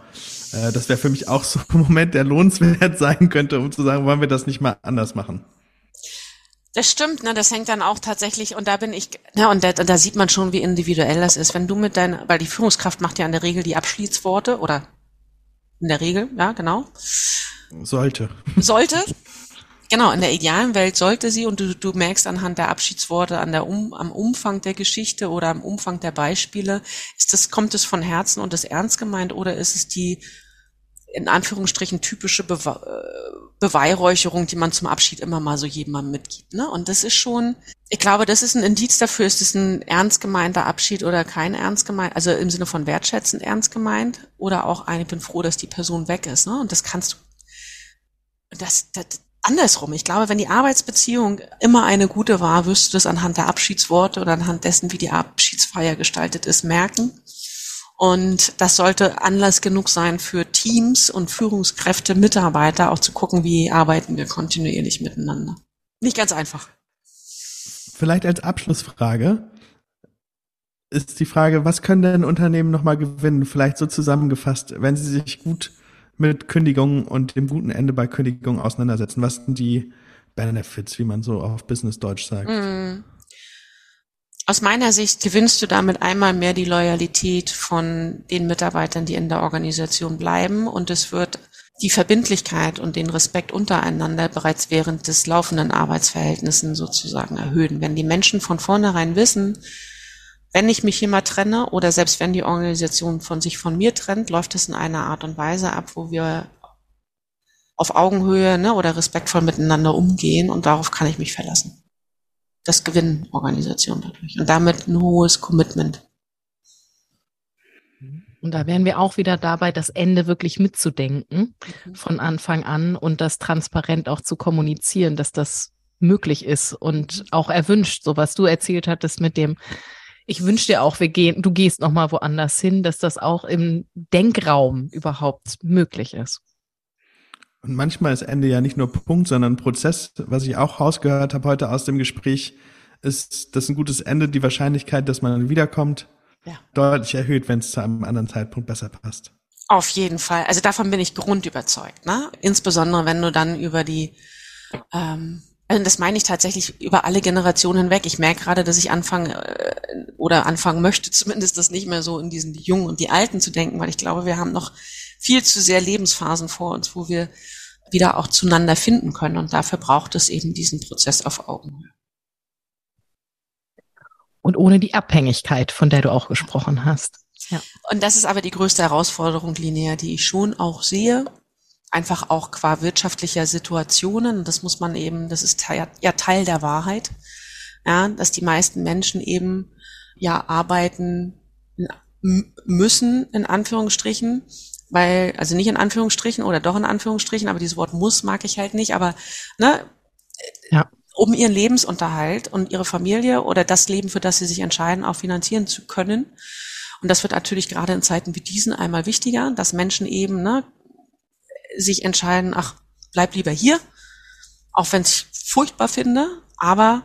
Äh, das wäre für mich auch so ein Moment, der lohnenswert sein könnte, um zu sagen, wollen wir das nicht mal anders machen? Das stimmt, ne, das hängt dann auch tatsächlich, und da bin ich, ne, und da, da sieht man schon, wie individuell das ist. Wenn du mit deiner, weil die Führungskraft macht ja in der Regel die Abschiedsworte, oder in der Regel, ja, genau. Sollte. Sollte. Genau, in der idealen Welt sollte sie, und du, du merkst anhand der Abschiedsworte, an der um, am Umfang der Geschichte oder am Umfang der Beispiele, ist das, kommt es von Herzen und ist ernst gemeint oder ist es die in Anführungsstrichen typische Bewe äh, Beweihräucherung, die man zum Abschied immer mal so jemandem mitgibt. Ne? Und das ist schon, ich glaube, das ist ein Indiz dafür, ist es ein ernst gemeinter Abschied oder kein ernst gemeint, also im Sinne von wertschätzend ernst gemeint oder auch ein, ich bin froh, dass die Person weg ist. Ne? Und das kannst du, das, das, andersrum. Ich glaube, wenn die Arbeitsbeziehung immer eine gute war, wirst du das anhand der Abschiedsworte oder anhand dessen, wie die Abschiedsfeier gestaltet ist, merken. Und das sollte Anlass genug sein für Teams und Führungskräfte, Mitarbeiter auch zu gucken, wie arbeiten wir kontinuierlich miteinander. Nicht ganz einfach. Vielleicht als Abschlussfrage ist die Frage, was können denn Unternehmen nochmal gewinnen? Vielleicht so zusammengefasst, wenn sie sich gut mit Kündigungen und dem guten Ende bei Kündigungen auseinandersetzen. Was sind die Benefits, wie man so auf Business Deutsch sagt? Mm. Aus meiner Sicht gewinnst du damit einmal mehr die Loyalität von den Mitarbeitern, die in der Organisation bleiben und es wird die Verbindlichkeit und den Respekt untereinander bereits während des laufenden Arbeitsverhältnissen sozusagen erhöhen. Wenn die Menschen von vornherein wissen, wenn ich mich hier mal trenne oder selbst wenn die Organisation von sich von mir trennt, läuft es in einer Art und Weise ab, wo wir auf Augenhöhe ne, oder respektvoll miteinander umgehen und darauf kann ich mich verlassen das gewinnen Organisationen dadurch und damit ein hohes Commitment. Und da wären wir auch wieder dabei, das Ende wirklich mitzudenken mhm. von Anfang an und das transparent auch zu kommunizieren, dass das möglich ist und auch erwünscht, so was du erzählt hattest mit dem, ich wünsche dir auch, wir gehen, du gehst nochmal woanders hin, dass das auch im Denkraum überhaupt möglich ist. Und manchmal ist Ende ja nicht nur Punkt, sondern Prozess. Was ich auch rausgehört habe heute aus dem Gespräch, ist, dass ein gutes Ende die Wahrscheinlichkeit, dass man wiederkommt, ja. deutlich erhöht, wenn es zu einem anderen Zeitpunkt besser passt. Auf jeden Fall. Also davon bin ich grundüberzeugt. Ne? Insbesondere wenn du dann über die, ähm, also das meine ich tatsächlich über alle Generationen hinweg. Ich merke gerade, dass ich anfange äh, oder anfangen möchte, zumindest das nicht mehr so in diesen die Jungen und die Alten zu denken, weil ich glaube, wir haben noch viel zu sehr Lebensphasen vor uns, wo wir wieder auch zueinander finden können. Und dafür braucht es eben diesen Prozess auf Augenhöhe. Und ohne die Abhängigkeit, von der du auch gesprochen hast. Ja. Und das ist aber die größte Herausforderung, Linnea, die ich schon auch sehe. Einfach auch qua wirtschaftlicher Situationen. Das muss man eben, das ist ja Teil der Wahrheit. Ja, dass die meisten Menschen eben ja arbeiten müssen in Anführungsstrichen, weil, also nicht in Anführungsstrichen oder doch in Anführungsstrichen, aber dieses Wort muss mag ich halt nicht, aber ne, ja. um ihren Lebensunterhalt und ihre Familie oder das Leben, für das sie sich entscheiden, auch finanzieren zu können. Und das wird natürlich gerade in Zeiten wie diesen einmal wichtiger, dass Menschen eben ne, sich entscheiden, ach, bleib lieber hier, auch wenn ich furchtbar finde, aber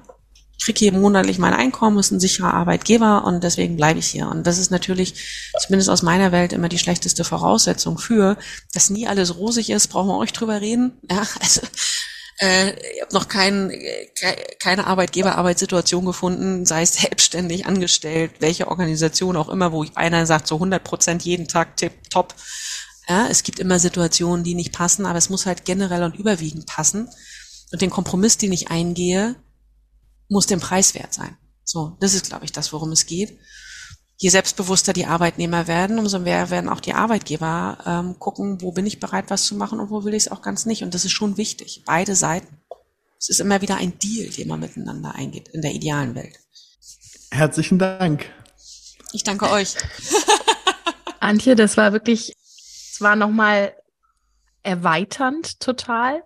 ich kriege hier monatlich mein Einkommen, ist ein sicherer Arbeitgeber und deswegen bleibe ich hier. Und das ist natürlich, zumindest aus meiner Welt, immer die schlechteste Voraussetzung für, dass nie alles rosig ist, brauchen wir euch drüber reden. Ja, also äh, ich habe noch kein, keine Arbeitgeber-Arbeitssituation gefunden, sei es selbstständig, angestellt, welche Organisation auch immer, wo einer sagt, so 100 Prozent jeden Tag tipp, top. Ja, es gibt immer Situationen, die nicht passen, aber es muss halt generell und überwiegend passen. Und den Kompromiss, den ich eingehe, muss den Preis wert sein. So, das ist, glaube ich, das, worum es geht. Je selbstbewusster die Arbeitnehmer werden, umso mehr werden auch die Arbeitgeber ähm, gucken, wo bin ich bereit, was zu machen und wo will ich es auch ganz nicht. Und das ist schon wichtig. Beide Seiten. Es ist immer wieder ein Deal, den man miteinander eingeht in der idealen Welt. Herzlichen Dank. Ich danke euch. Antje, das war wirklich, es war nochmal erweiternd total.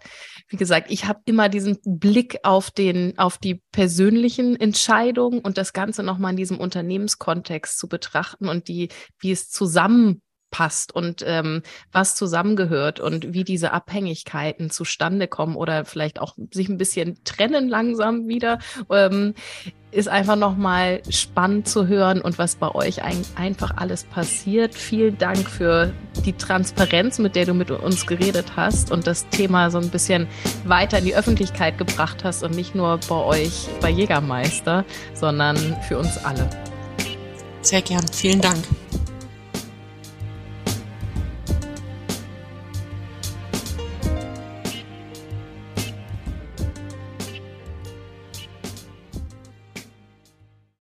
Wie gesagt, ich habe immer diesen Blick auf den, auf die persönlichen Entscheidungen und das Ganze nochmal in diesem Unternehmenskontext zu betrachten und die, wie es zusammen passt und ähm, was zusammengehört und wie diese Abhängigkeiten zustande kommen oder vielleicht auch sich ein bisschen trennen langsam wieder, ähm, ist einfach nochmal spannend zu hören und was bei euch ein, einfach alles passiert. Vielen Dank für die Transparenz, mit der du mit uns geredet hast und das Thema so ein bisschen weiter in die Öffentlichkeit gebracht hast und nicht nur bei euch bei Jägermeister, sondern für uns alle. Sehr gern. Vielen Dank.